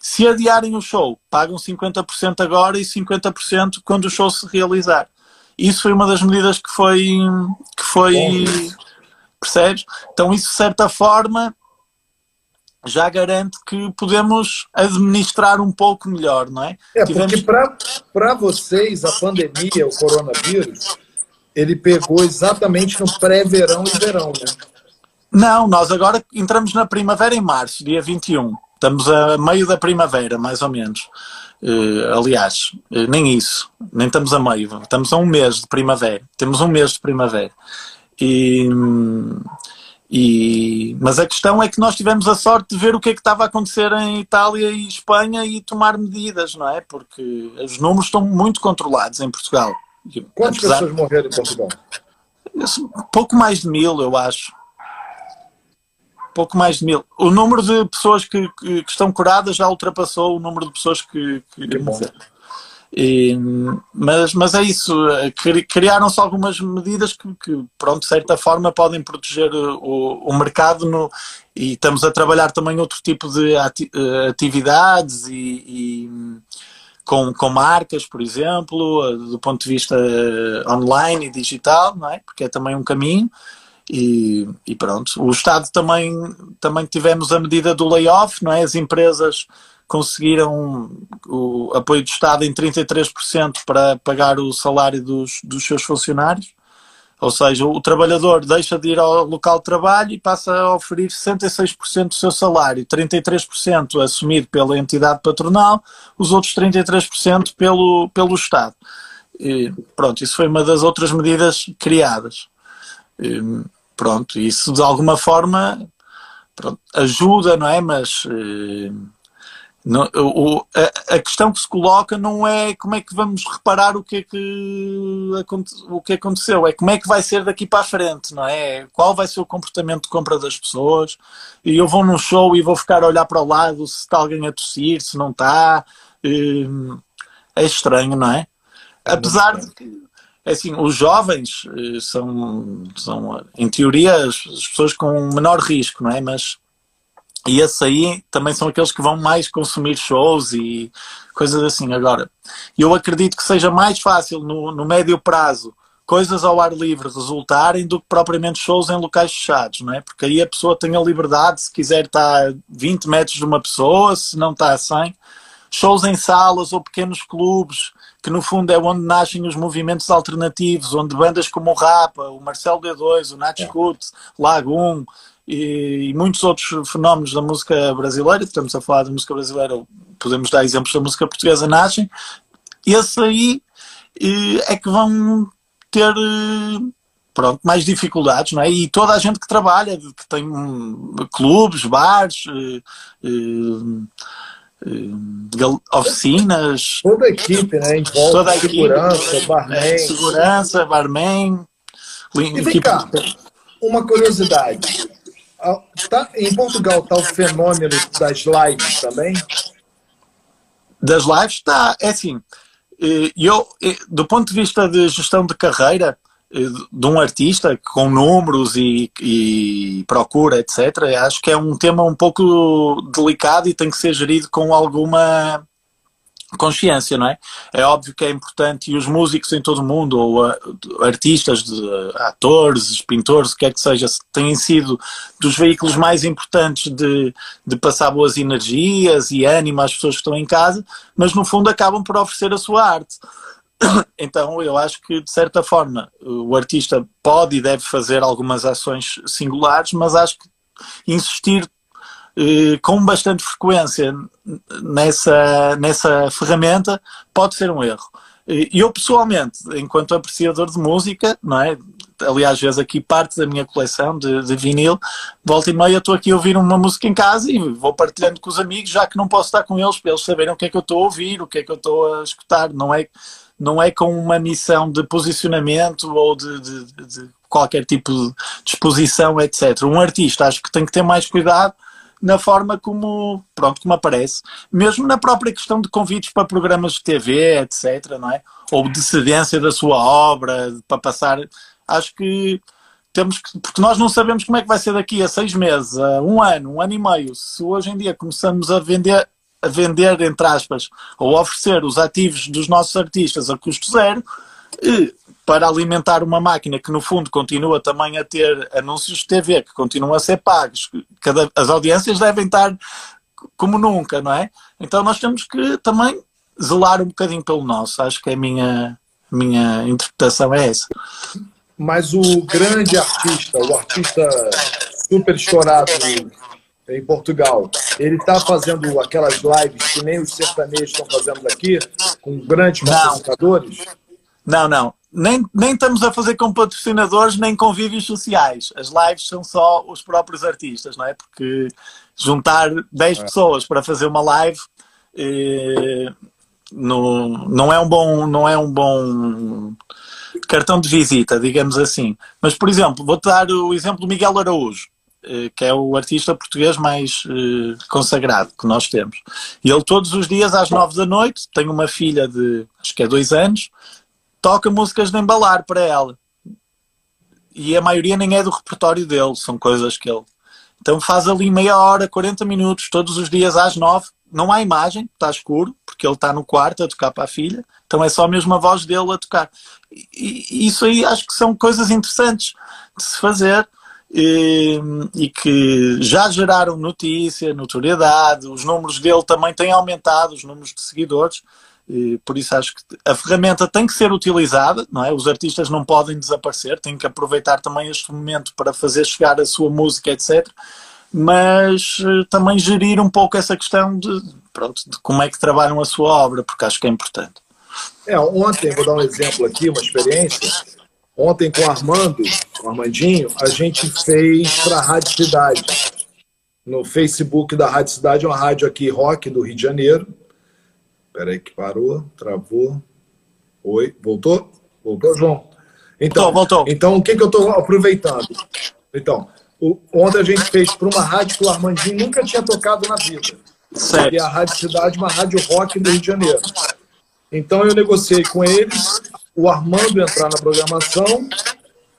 Se adiarem o show, pagam 50% agora e 50% quando o show se realizar. Isso foi uma das medidas que foi, que foi percebes? Então isso de certa forma já garante que podemos administrar um pouco melhor, não é? É, Tivemos... porque para vocês a pandemia, o coronavírus, ele pegou exatamente no pré-verão e verão, né? Não, nós agora entramos na primavera em março, dia 21. Estamos a meio da primavera, mais ou menos. Uh, aliás, uh, nem isso, nem estamos a meio, estamos a um mês de primavera. Temos um mês de primavera. E, e, mas a questão é que nós tivemos a sorte de ver o que é que estava a acontecer em Itália e Espanha e tomar medidas, não é? Porque os números estão muito controlados em Portugal. Quantas Apesar... pessoas morreram em Portugal? Pouco mais de mil, eu acho. Pouco mais de mil. O número de pessoas que, que, que estão curadas já ultrapassou o número de pessoas que, que, que morreram. E, mas, mas é isso, criaram-se algumas medidas que, que, pronto, de certa forma podem proteger o, o mercado no, e estamos a trabalhar também outro tipo de atividades e, e com, com marcas, por exemplo, do ponto de vista online e digital, não é? porque é também um caminho. E, e, pronto, o Estado também, também tivemos a medida do layoff, não é? As empresas conseguiram o apoio do Estado em 33% para pagar o salário dos, dos seus funcionários. Ou seja, o trabalhador deixa de ir ao local de trabalho e passa a oferir 66% do seu salário, 33% assumido pela entidade patronal, os outros 33% pelo, pelo Estado. E, pronto, isso foi uma das outras medidas criadas. E, pronto, isso de alguma forma pronto, ajuda, não é? Mas. E, não, o, a, a, questão que se coloca não é como é que vamos reparar o que é que, o que aconteceu, é como é que vai ser daqui para a frente, não é? Qual vai ser o comportamento de compra das pessoas? E eu vou num show e vou ficar a olhar para o lado se está alguém a tossir, se não está. Hum, é estranho, não é? Apesar de que, é assim, os jovens eh, são, são em teoria, as pessoas com menor risco, não é? Mas e esses aí também são aqueles que vão mais consumir shows e coisas assim. Agora, eu acredito que seja mais fácil no, no médio prazo coisas ao ar livre resultarem do que propriamente shows em locais fechados, não é? Porque aí a pessoa tem a liberdade, se quiser estar a 20 metros de uma pessoa, se não está a 100. Shows em salas ou pequenos clubes, que no fundo é onde nascem os movimentos alternativos, onde bandas como o Rapa, o Marcelo D2, o Nat é. Lagoon, e, muitos outros fenómenos da música brasileira, estamos a falar de música brasileira, podemos dar exemplos da música portuguesa, nascem, esses aí é que vão ter pronto, mais dificuldades, não é? E toda a gente que trabalha, que tem clubes, bares, oficinas. Toda a equipe, né? Envolve toda a segurança, equipe, barman. Segurança, barman. E vem cá, uma curiosidade. Tá, em Portugal está o fenômeno das lives também? Das lives está, é assim, eh, eu, eh, do ponto de vista de gestão de carreira eh, de um artista com números e, e procura, etc., acho que é um tema um pouco delicado e tem que ser gerido com alguma consciência, não é? É óbvio que é importante e os músicos em todo o mundo, ou uh, artistas, de, uh, atores, pintores, o que é que seja, têm sido dos veículos mais importantes de, de passar boas energias e ânimo às pessoas que estão em casa, mas no fundo acabam por oferecer a sua arte. Então eu acho que de certa forma o artista pode e deve fazer algumas ações singulares, mas acho que insistir com bastante frequência nessa, nessa ferramenta pode ser um erro. E eu pessoalmente, enquanto apreciador de música, não é? aliás, vezes aqui parte da minha coleção de, de, vinil, volta e meia estou aqui a ouvir uma música em casa e vou partilhando com os amigos, já que não posso estar com eles, para eles saberem o que é que eu estou a ouvir, o que é que eu estou a escutar. Não é, não é com uma missão de posicionamento ou de, de, de qualquer tipo de exposição, etc. Um artista acho que tem que ter mais cuidado na forma como, pronto, como aparece. Mesmo na própria questão de convites para programas de TV, etc., não é? Ou de cedência da sua obra, para passar. Acho que temos que, porque nós não sabemos como é que vai ser daqui a seis meses, a um ano, um ano e meio. Se hoje em dia começamos a vender, a vender, entre aspas, ou oferecer os ativos dos nossos artistas a custo zero, para alimentar uma máquina que no fundo continua também a ter anúncios de TV, que continuam a ser pagos, cada, as audiências devem estar como nunca, não é? Então nós temos que também zelar um bocadinho pelo nosso. Acho que é a minha, minha interpretação é essa. Mas o grande artista, o artista super estourado em Portugal, ele está fazendo aquelas lives que nem os sertanejos estão fazendo aqui, com grandes patrocinadores? Não, não. Nem, nem estamos a fazer com patrocinadores nem convívios sociais. As lives são só os próprios artistas, não é? Porque juntar 10 é. pessoas para fazer uma live eh, no, não é um bom não é um bom cartão de visita, digamos assim. Mas, por exemplo, vou-te dar o exemplo do Miguel Araújo, eh, que é o artista português mais eh, consagrado que nós temos. E ele todos os dias às nove da noite, tem uma filha de acho que é dois anos, toca músicas de embalar para ela. E a maioria nem é do repertório dele, são coisas que ele então faz ali meia hora, 40 minutos, todos os dias às nove. Não há imagem, está escuro, porque ele está no quarto a tocar para a filha. Então é só mesmo a voz dele a tocar. E, isso aí acho que são coisas interessantes de se fazer e, e que já geraram notícia, notoriedade. Os números dele também têm aumentado, os números de seguidores. E por isso acho que a ferramenta tem que ser utilizada, não é? Os artistas não podem desaparecer, têm que aproveitar também este momento para fazer chegar a sua música, etc. Mas eh, também gerir um pouco essa questão de, pronto, de como é que trabalham a sua obra, porque acho que é importante. É, ontem, vou dar um exemplo aqui, uma experiência. Ontem com o Armando, com o Armandinho, a gente fez para a Rádio Cidade. No Facebook da Rádio Cidade, uma rádio aqui rock do Rio de Janeiro Espera aí que parou, travou. Oi, voltou? Voltou, João? Então, voltou, voltou. Então, o que, que eu estou aproveitando? Então, o, ontem a gente fez para uma rádio que o Armandinho nunca tinha tocado na vida. Certo. E a Rádio Cidade, uma rádio rock do Rio de Janeiro. Então, eu negociei com eles, o Armando entrar na programação,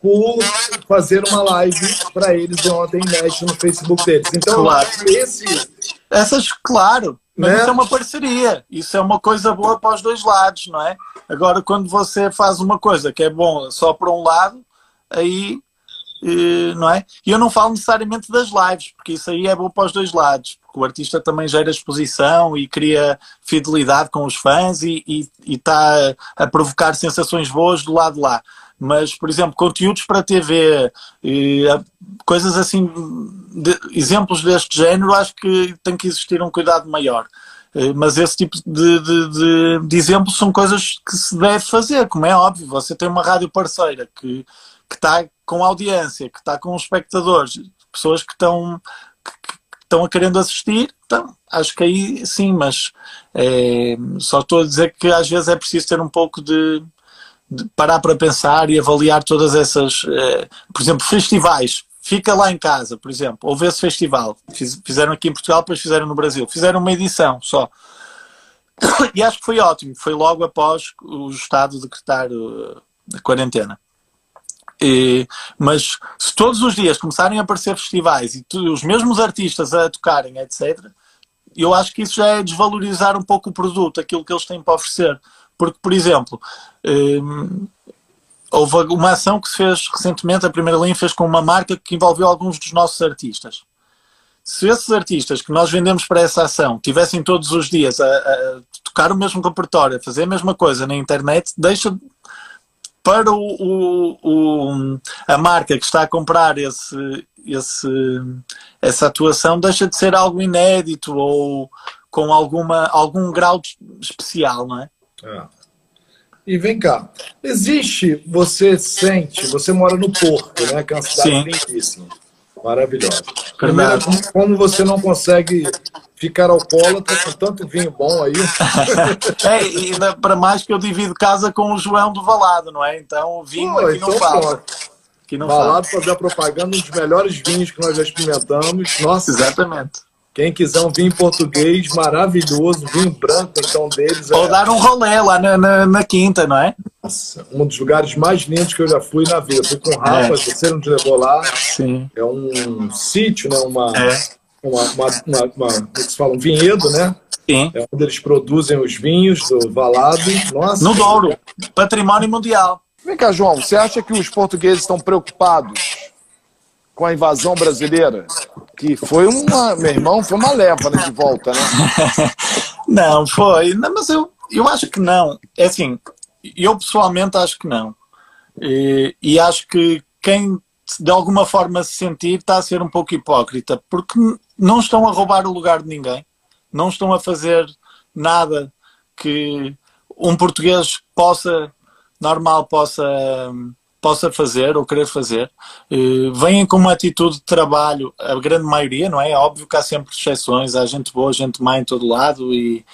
por fazer uma live para eles ontem, inédito no Facebook deles. Então, claro. esse... Essas, claro. Mas né? isso é uma parceria, isso é uma coisa boa para os dois lados, não é? Agora, quando você faz uma coisa que é bom só para um lado, aí, eh, não é? E eu não falo necessariamente das lives, porque isso aí é bom para os dois lados, porque o artista também gera exposição e cria fidelidade com os fãs e, está a provocar sensações boas do lado de lá mas, por exemplo, conteúdos para TV, e, coisas assim, de, exemplos deste género, acho que tem que existir um cuidado maior. Eh, mas esse tipo de, de, de, exemplos são coisas que se deve fazer, como é óbvio. Você tem uma rádio parceira que, está com audiência, que está com espectadores, pessoas que estão, estão a querendo assistir, então, acho que aí sim, mas é, só estou a dizer que às vezes é preciso ter um pouco de, parar para pensar e avaliar todas essas, eh, por exemplo, festivais. Fica lá em casa, por exemplo, houve esse festival. Fizeram aqui em Portugal, depois fizeram no Brasil. Fizeram uma edição só. E acho que foi ótimo. Foi logo após o Estado decretar uh, a quarentena. E, mas se todos os dias começarem a aparecer festivais e tu, os mesmos artistas a tocarem, etc., eu acho que isso já é desvalorizar um pouco o produto, aquilo que eles têm para oferecer. Porque, por exemplo, um, houve uma ação que se fez recentemente, a primeira linha fez com uma marca que envolveu alguns dos nossos artistas. Se esses artistas que nós vendemos para essa ação tivessem todos os dias a, a tocar o mesmo repertório, a fazer a mesma coisa na internet, deixa para o, o, o, a marca que está a comprar esse, esse, essa atuação, deixa de ser algo inédito ou com alguma, algum grau especial, não é? É. E vem cá, existe, você sente, você mora no Porto, né? Que é uma cidade Sim. lindíssima, maravilhosa. Primeiro, como você não consegue ficar alcoólatra com tanto vinho bom aí. é, e para mais que eu divido casa com o João do Valado, não é? Então o vinho Pô, aqui então não fala. Que não Valado fazer a propaganda um dos melhores vinhos que nós já experimentamos. Nossa. Exatamente. Quem quiser um vinho português maravilhoso, vinho branco, então, deles. É... Ou dar um rolê lá na, na, na, quinta, não é? Nossa, um dos lugares mais lindos que eu já fui na vida. Fui com o Rafa, é. você não te levou lá. Sim. É um sítio, né? Uma, é. uma, uma, uma, uma, como é que se fala? Um vinhedo, né? Sim. É onde eles produzem os vinhos do Valado. Nossa. No Douro. Patrimônio mundial. Vem cá, João. Você acha que os portugueses estão preocupados com a invasão brasileira? Que foi uma, meu irmão, foi uma leva né, de volta, né? não, foi. Não, mas eu, eu acho que não. É assim, eu pessoalmente acho que não. E, e acho que quem de alguma forma se sentir está a ser um pouco hipócrita, porque não estão a roubar o lugar de ninguém, não estão a fazer nada que um português possa, normal, possa possa fazer ou querer fazer, uh, vêm com uma atitude de trabalho, a grande maioria, não é? é? Óbvio que há sempre exceções, há gente boa, gente má em todo lado, e,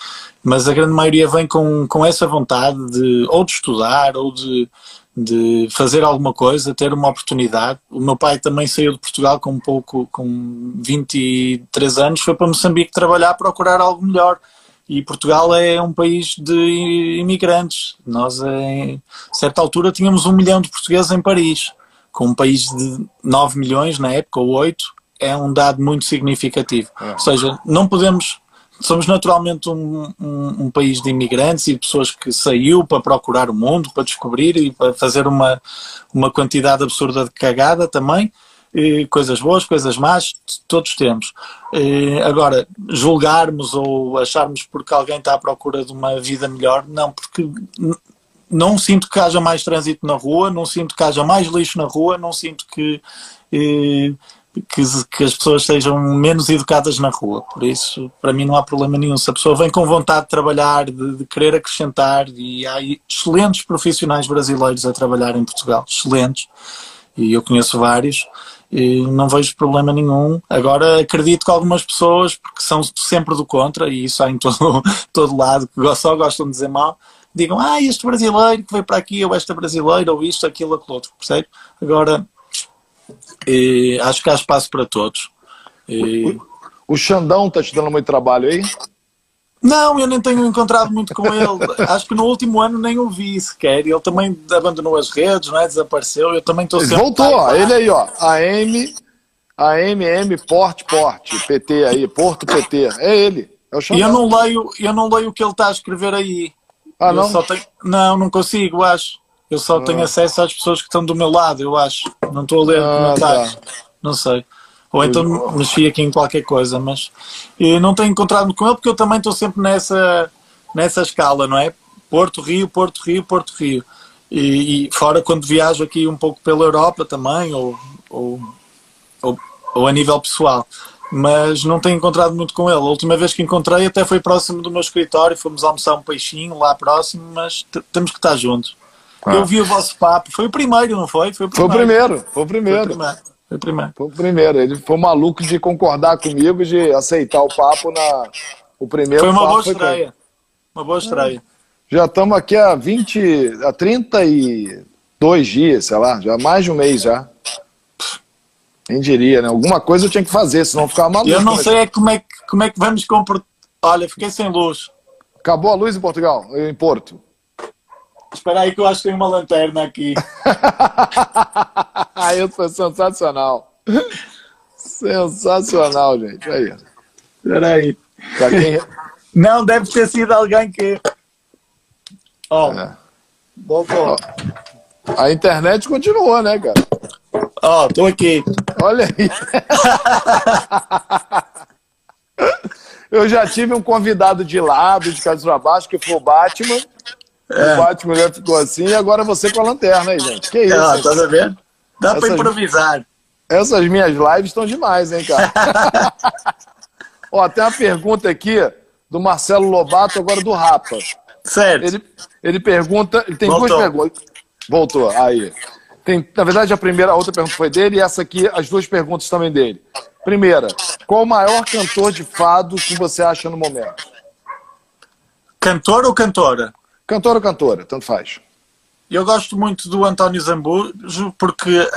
mas a grande maioria vem com, com essa vontade de ou de estudar ou de, de fazer alguma coisa, ter uma oportunidade. O meu pai também saiu de Portugal com um pouco, com 23 anos, foi para Moçambique trabalhar, procurar algo melhor. E Portugal é um país de imigrantes. Nós, em certa altura, tínhamos um milhão de portugueses em Paris. Com um país de 9 milhões na época, ou 8, é um dado muito significativo. É. Ou seja, não podemos. Somos naturalmente um, um, um, país de imigrantes e de pessoas que saiu para procurar o mundo, para descobrir e para fazer uma, uma quantidade absurda de cagada também coisas boas, coisas más, todos temos. agora, julgarmos ou acharmos porque alguém está à procura de uma vida melhor, não, porque não sinto que haja mais trânsito na rua, não sinto que haja mais lixo na rua, não sinto que, que, que, as pessoas sejam menos educadas na rua. Por isso, para mim, não há problema nenhum. Se a pessoa vem com vontade de trabalhar, de, de querer acrescentar, e há excelentes profissionais brasileiros a trabalhar em Portugal, excelentes, e eu conheço vários, e não vejo problema nenhum. Agora acredito que algumas pessoas, porque são sempre do contra, e isso há em todo, todo lado, que só gostam de dizer mal, digam, ah, este brasileiro que veio para aqui, ou esta brasileira, ou isto, aquilo, aquilo outro, percebe? Agora, acho que há espaço para todos. E... O Xandão está te dando muito trabalho aí? Não, eu nem tenho encontrado muito com ele. Acho que no último ano nem o vi sequer. Ele também abandonou as redes, não é? Desapareceu. Eu também estou sempre. Voltou, ó, ele aí, ó. A M, a MM Porte Porte, PT aí, Porto PT. É ele. É e eu não leio, eu não leio o que ele está a escrever aí. Ah, eu não? Tenho... Não, não consigo, acho. Eu só ah. tenho acesso às pessoas que estão do meu lado, eu acho. Não estou a ler ah, comentários. Tá. Não sei. Ou então mexi aqui em qualquer coisa, mas não tenho encontrado com ele porque eu também estou sempre nessa, nessa escala, não é? Porto, Rio, Porto, Rio, Porto, Rio. E, e fora quando viajo aqui um pouco pela Europa também, ou, ou, ou, ou a nível pessoal mas não tenho encontrado muito com ele. A última vez que encontrei até foi próximo do meu escritório, fomos almoçar um peixinho lá próximo, mas temos que estar juntos. Ah. Eu vi o vosso papo, foi o primeiro, não foi? Foi o primeiro. Foi o primeiro. Foi o primeiro. Foi o primeiro. Foi o primeiro. Foi o primeiro. Ele foi maluco de concordar comigo, de aceitar o papo na. O primeiro foi uma boa estreia. Uma boa estreia. Já estamos aqui há 20, há 32 dias, sei lá, já mais de um mês já. Quem diria, né? Alguma coisa eu tinha que fazer, senão ficava maluco. Eu não sei como é, que, como é que vamos comprar. Olha, fiquei sem luz. Acabou a luz em Portugal, em Porto. Espera aí que eu acho que tem uma lanterna aqui. aí foi sensacional. Sensacional, gente. Aí. Espera aí. Quem... Não, deve ter sido alguém que. Ó. Oh, é. Voltou. A internet continuou, né, cara? Ó, oh, tô aqui. Olha aí. Eu já tive um convidado de lado, de casa para baixo, que foi o Batman. É. O Batman já ficou assim, e agora você com a lanterna aí, gente. Que isso? Ah, tá vendo? Dá essas, pra improvisar. Essas minhas lives estão demais, hein, cara? Ó, tem uma pergunta aqui do Marcelo Lobato, agora do Rapa. Certo. Ele, ele pergunta, ele tem Voltou. duas perguntas. Voltou, aí. Tem, na verdade, a primeira, a outra pergunta foi dele, e essa aqui, as duas perguntas também dele. Primeira, qual o maior cantor de fado que você acha no momento? Cantor ou cantora? Cantor ou cantora, tanto faz. Eu gosto muito do António Zambujo porque,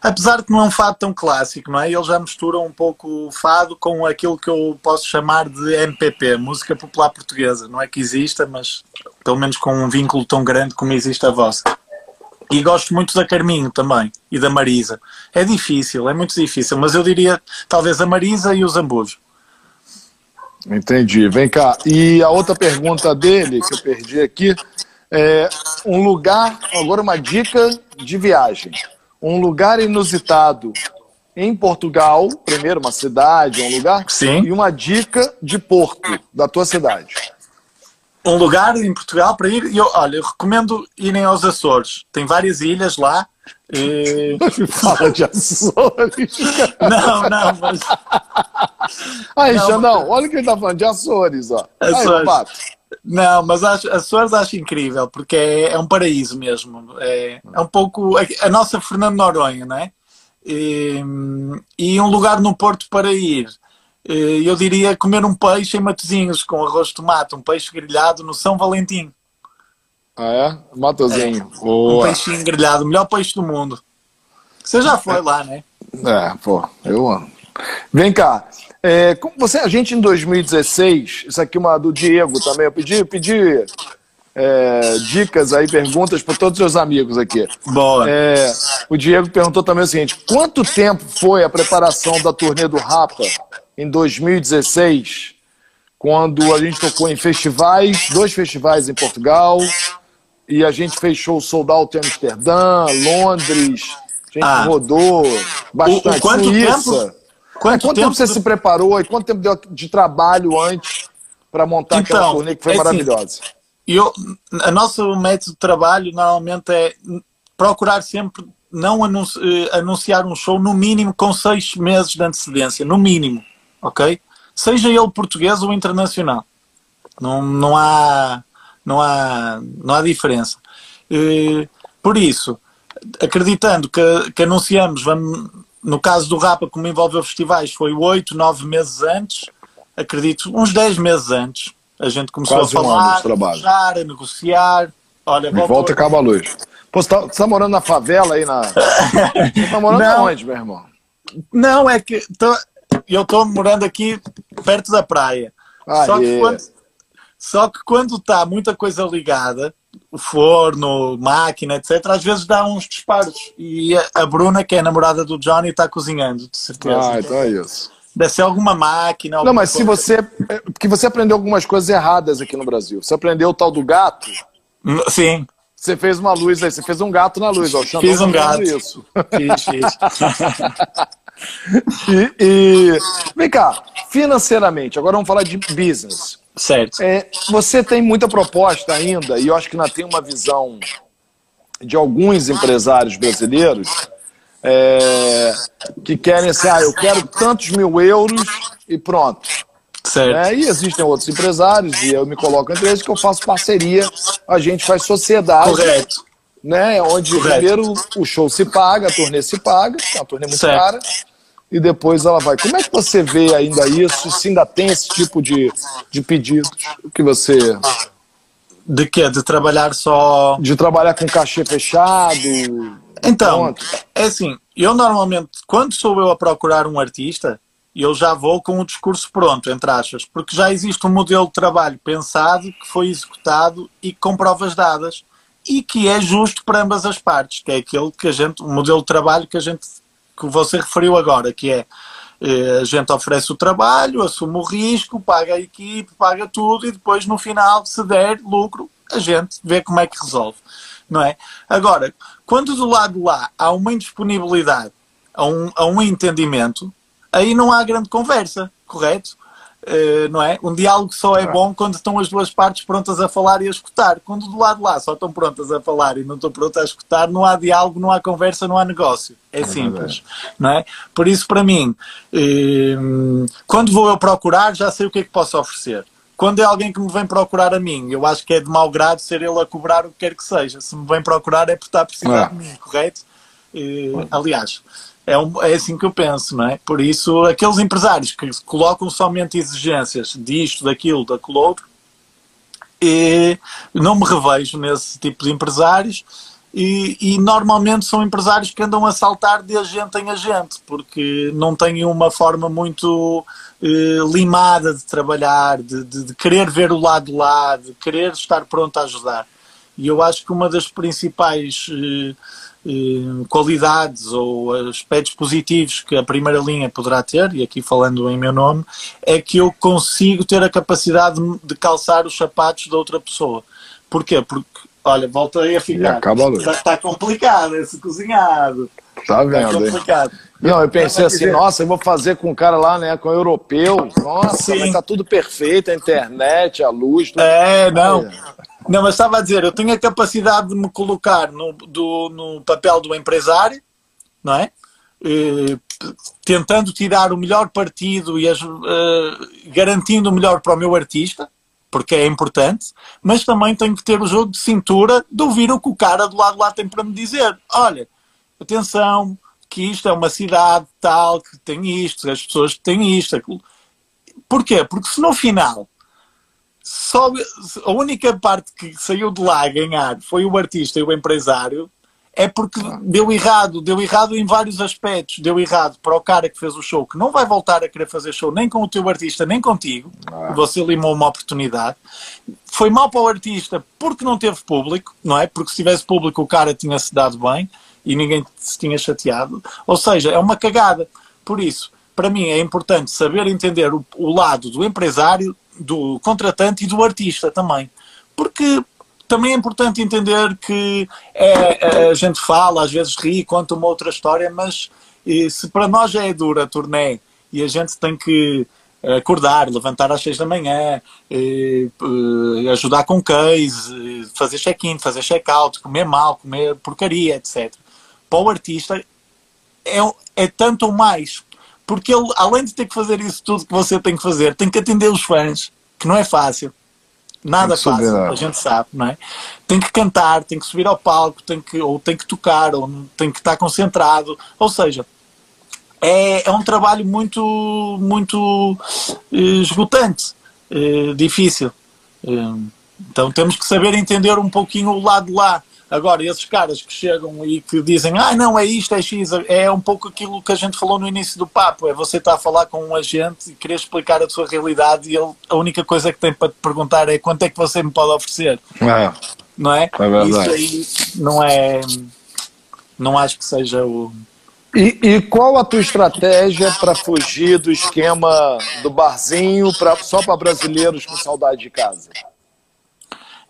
apesar de não é um fado tão clássico, não é? Ele já mistura um pouco o fado com aquilo que eu posso chamar de MPP, música popular portuguesa. Não é que exista, mas pelo menos com um vínculo tão grande como existe a vossa. E gosto muito da Carminho também e da Marisa. É difícil, é muito difícil, mas eu diria talvez a Marisa e o Zambujo. Entendi. Vem cá. E a outra pergunta dele, que eu perdi aqui, é, um lugar, agora uma dica de viagem. Um lugar inusitado em Portugal, primeiro uma cidade, um lugar, Sim. e uma dica de Porto, da tua cidade. Um lugar em Portugal para ir, eu, olha, eu recomendo irem aos Açores. Tem várias ilhas lá. E... Fala de Açores. Não, não, mas. Aí, não, Xandão, olha o que ele tá falando de Açores, ó. Açores. Aí, não, mas acho, Açores acho incrível, porque é, é um paraíso mesmo. É, é, um pouco a nossa Fernando Noronha, não é? E, e, um lugar no Porto para ir. Eu diria comer um peixe em Matozinhos com arroz de tomate, um peixe grelhado no São Valentim. Ah, é? Matozinho. É, um peixinho grelhado, o melhor peixe do mundo. Você já foi lá, né? É, pô, eu amo. Vem cá, é, como você, a gente em 2016, isso aqui é uma do Diego também, eu pedi, eu pedi é, dicas aí, perguntas para todos os seus amigos aqui. Boa. É, o Diego perguntou também o seguinte: quanto tempo foi a preparação da turnê do Rapa em 2016, quando a gente tocou em festivais, dois festivais em Portugal, e a gente fechou o Sold Out em Amsterdã, Londres, a gente ah, rodou bastante. O, o quanto Suíça. tempo? Quanto, quanto tempo, tempo, você se preparou e quanto tempo deu de trabalho antes para montar então, aquela turnê que foi é assim, maravilhosa? Assim, eu, a nosso método de trabalho normalmente é procurar sempre não eh, anunciar um show no mínimo com seis meses de antecedência, no mínimo, ok? Seja ele português ou internacional. Não, não, há, não, há, não há diferença. Por isso, acreditando que, que anunciamos, vamos, no caso do Rapa, como envolveu festivais, foi oito, nove meses antes, acredito, uns dez meses antes. A gente começou Quase a falar, um a negociar, a negociar. Olha, volta, volta acaba a luz. Pô, você tá, você tá, morando na favela aí na. Você tá morando não, onde, meu irmão? Não, é que tô, eu estou morando aqui perto da praia. Ah, só, que quando, só que quando está muita coisa ligada, o forno, máquina, etc., às vezes dá uns disparos. E a, Bruna, que é a namorada do Johnny, está cozinhando, de certeza. Ah, então é isso. Deve ser alguma máquina. Alguma não, mas se você. É, porque você aprendeu algumas coisas erradas aqui no Brasil. Você aprendeu o tal do gato. Hum, sim. Você fez uma luz aí, você fez um gato na luz, ó. Fiz um gato. Isso. Fiz, fiz. e, e, vem cá, financeiramente, agora vamos falar de business. Certo. É, você tem muita proposta ainda, e eu acho que ainda tem uma visão de alguns empresários brasileiros é, que querem assim, ah, eu quero tantos mil euros e pronto. Certo. É, e existem outros empresários, e eu me coloco entre eles, que eu faço parceria, a gente faz sociedade. Correto. Né, onde Correto. primeiro o show se paga, a turnê se paga, é uma turnê muito certo. cara, e depois ela vai. Como é que você vê ainda isso? Se ainda tem esse tipo de, de pedidos que você. De quê? De trabalhar só. De trabalhar com cachê fechado? Então, pronto. é assim, eu normalmente, quando sou eu a procurar um artista, eu já vou com o discurso pronto, entre aspas, porque já existe um modelo de trabalho pensado, que foi executado e com provas dadas, e que é justo para ambas as partes, que é aquele que a gente, o modelo de trabalho que a gente que você referiu agora, que é eh, a gente oferece o trabalho, assume o risco, paga a equipe, paga tudo e depois no final, se der lucro, a gente vê como é que resolve. Não é? Agora, quando do lado lá há uma indisponibilidade, a um, a um entendimento, aí não há grande conversa, correto? Uh, não é? Um diálogo só é bom quando estão as duas partes prontas a falar e a escutar. Quando do lado lá só estão prontas a falar e não estão prontas a escutar, não há diálogo, não há conversa, não há negócio. É, é simples, não é? Por isso, para mim, uh, quando vou eu procurar, já sei o que é que posso oferecer. Quando é alguém que me vem procurar a mim, eu acho que é de mau grado ser ele a cobrar o que quer que seja. Se me vem procurar é por estar a precisar é. de mim, correto? Uh, aliás, é, um, é assim que eu penso, não é? Por isso, aqueles empresários que colocam somente exigências disto, daquilo, daquilo outro, E não me revejo nesse tipo de empresários e, e, normalmente são empresários que andam a saltar de agente em agente, porque não têm uma forma muito eh, limada de trabalhar, de, de, de, querer ver o lado lá, de querer estar pronto a ajudar. E eu acho que uma das principais eh, qualidades ou aspectos positivos que a primeira linha poderá ter, e aqui falando em meu nome, é que eu consigo ter a capacidade de calçar os sapatos da outra pessoa. Porquê? Porque Olha, voltei a ficar. Luz. Está, está complicado esse cozinhado. Tá vendo? Está complicado. Não, eu pensei assim, nossa, eu vou fazer com o cara lá, né, com o europeu. Nossa, Sim. mas tá tudo perfeito, a internet, a luz. Tudo... É, não. Não, mas estava a dizer, eu tenho a capacidade de me colocar no, do, no papel do empresário, não é? E, tentando tirar o melhor partido e as, uh, garantindo o melhor para o meu artista, porque é importante, mas também tenho que ter o jogo de cintura de ouvir o que o cara do lado lá tem para me dizer. Olha, atenção, que isto é uma cidade tal, que tem isto, as pessoas têm isto. Aquilo. Porquê? Porque se no final só a única parte que saiu de lá a ganhar foi o artista e o empresário, é porque deu errado, deu errado em vários aspectos. Deu errado para o cara que fez o show, que não vai voltar a querer fazer show nem com o teu artista, nem contigo. Ah. Você limou uma oportunidade. Foi mal para o artista porque não teve público, não é? Porque se tivesse público o cara tinha-se dado bem e ninguém se tinha chateado. Ou seja, é uma cagada. Por isso, para mim é importante saber entender o, o lado do empresário, do contratante e do artista também. Porque também é importante entender que é, a gente fala, às vezes ri, conta uma outra história, mas se para nós já é dura a turnê e a gente tem que acordar, levantar às seis da manhã, ajudar com case, fazer check-in, fazer check-out, comer mal, comer porcaria, etc. Para o artista é, é tanto ou mais, porque ele, além de ter que fazer isso tudo que você tem que fazer, tem que atender os fãs, que não é fácil. Nada fácil, a gente sabe, não é? Tem que cantar, tem que subir ao palco, tem que, ou tem que tocar, ou tem que estar concentrado. Ou seja, é, é um trabalho muito, muito eh, esgotante, eh, difícil. Eh, então temos que saber entender um pouquinho o lado lá. Agora, esses caras que chegam e que dizem, ah, não, é isto, é X, é um pouco aquilo que a gente falou no início do papo, é você estar a falar com um agente e querer explicar a sua realidade e ele, a única coisa que tem para te perguntar é quanto é que você me pode oferecer. É. Não é? é Isso aí não é, não acho que seja o... E, e qual a tua estratégia para fugir do esquema do barzinho pra, só para brasileiros com saudade de casa?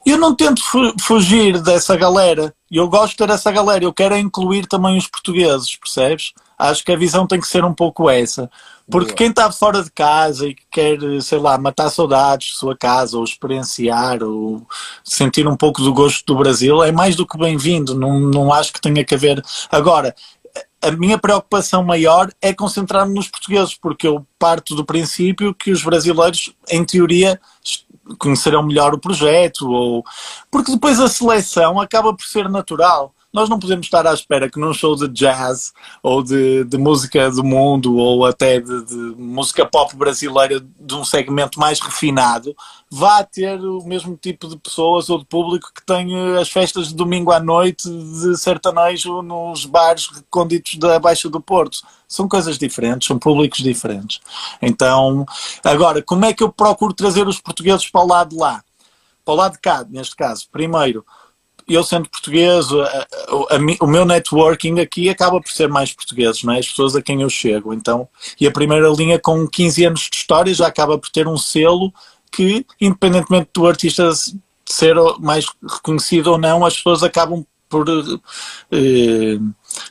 Eu não tento fugir dessa galera. Eu gosto de ter essa galera. Eu quero incluir também os portugueses, percebes? Acho que a visão tem que ser um pouco essa. Porque quem está fora de casa e quer, sei lá, matar saudades de sua casa, ou experienciar, ou sentir um pouco do gosto do Brasil, é mais do que bem-vindo. Não, não acho que tenha que haver. Agora, a minha preocupação maior é concentrar-me nos portugueses, porque eu parto do princípio que os brasileiros, em teoria, conhecerão melhor o projeto, ou porque depois a seleção acaba por ser natural. Nós não podemos estar à espera que num show de jazz ou de, de música do mundo ou até de, de, música pop brasileira de um segmento mais refinado vá ter o mesmo tipo de pessoas ou de público que tem eh, as festas de domingo à noite de sertanejo nos bares recônditos da Baixa do Porto. São coisas diferentes, são públicos diferentes. Então, agora, como é que eu procuro trazer os portugueses para o lado de lá? Para o lado de cá, neste caso. Primeiro, eu sendo português, a, a, a, o meu networking aqui acaba por ser mais portugueses, não é? As pessoas a quem eu chego. Então, e a primeira linha com 15 anos de história já acaba por ter um selo que, independentemente do artista ser mais reconhecido ou não, as pessoas acabam por eh,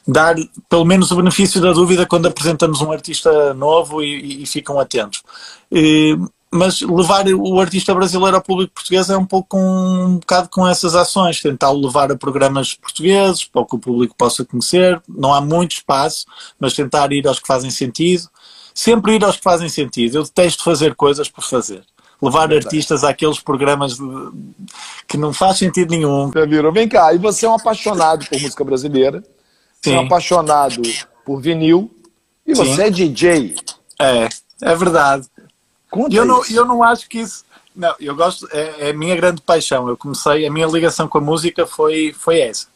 dar pelo menos o benefício da dúvida quando apresentamos um artista novo e, e ficam atentos. Eh, mas levar o artista brasileiro ao público português é um pouco um, um bocado com essas ações, tentar levar a programas portugueses para que o público possa conhecer. Não há muito espaço, mas tentar ir aos que fazem sentido. Sempre ir aos que fazem sentido. Eu detesto fazer coisas por fazer. Levar é artistas àqueles programas de, que não faz sentido nenhum. Virou. Vem cá, e você é um apaixonado por música brasileira, Sim. é um apaixonado por vinil, e Sim. você é DJ. É, é verdade. Conta eu, não, eu não acho que isso. Não, eu gosto, é, é, a minha grande paixão. Eu comecei, a minha ligação com a música foi, foi essa.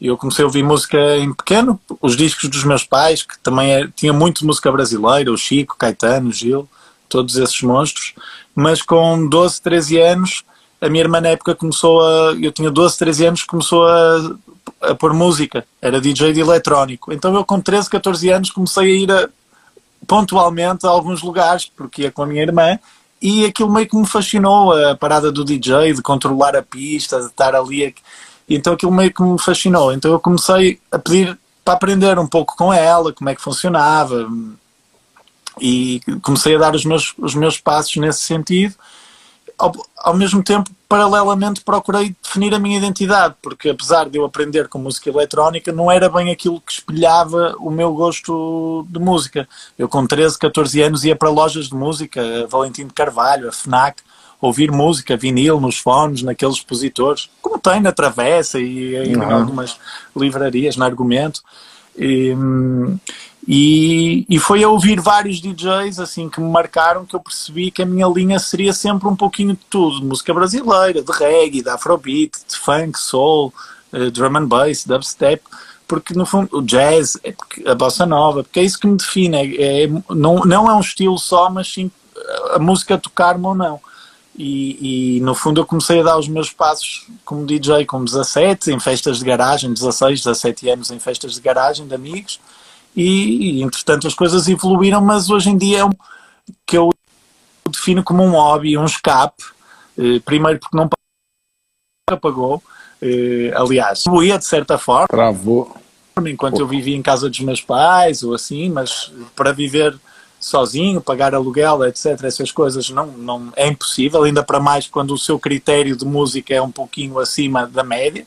Eu comecei a ouvir música em pequeno, os discos dos meus pais, que também é, tinha muito música brasileira, o Chico, Caetano, Gil, todos esses monstros. Mas com 12, 13 anos, a minha irmã na época começou a. Eu tinha 12, 13 anos, começou a, a pôr música, era DJ de eletrónico. Então eu, com 13, 14 anos, comecei a ir a, pontualmente a alguns lugares, porque ia com a minha irmã e aquilo meio que me fascinou, a parada do DJ, de controlar a pista, de estar ali. Então aquilo meio que me fascinou. Então eu comecei a pedir para aprender um pouco com ela, como é que funcionava. E comecei a dar os meus, os meus passos nesse sentido ao, ao, mesmo tempo, paralelamente, procurei definir a minha identidade, porque apesar de eu aprender com música eletrónica, não era bem aquilo que espelhava o meu gosto de música. Eu, com 13, 14 anos, ia para lojas de música, a Valentim de Carvalho, a FNAC, ouvir música, vinil, nos fones, naqueles expositores, como tem na Travessa e em uhum. algumas livrarias, no Argumento. E, hum, e, e foi a ouvir vários DJs assim que me marcaram que eu percebi que a minha linha seria sempre um pouquinho de tudo, de música brasileira, de reggae, de afrobeat, de funk, soul, uh, drum and bass, dubstep, porque no fundo o jazz, é a bossa nova, porque é isso que me define, é, é, não, não é um estilo só, mas sim a música tocar-me ou não. E, e, no fundo eu comecei a dar os meus passos como DJ com 17, em festas de garagem, 16, 17 anos em festas de garagem de amigos, e, entretanto as coisas evoluíram, mas hoje em dia é um que eu defino como um hobby, um escape. Eh, primeiro porque não apagou, eh, aliás, ia de certa forma. Travou. Enquanto Pô. eu vivia em casa dos meus pais ou assim, mas para viver sozinho, pagar aluguel, etc., essas coisas não, não é impossível, ainda para mais quando o seu critério de música é um pouquinho acima da média,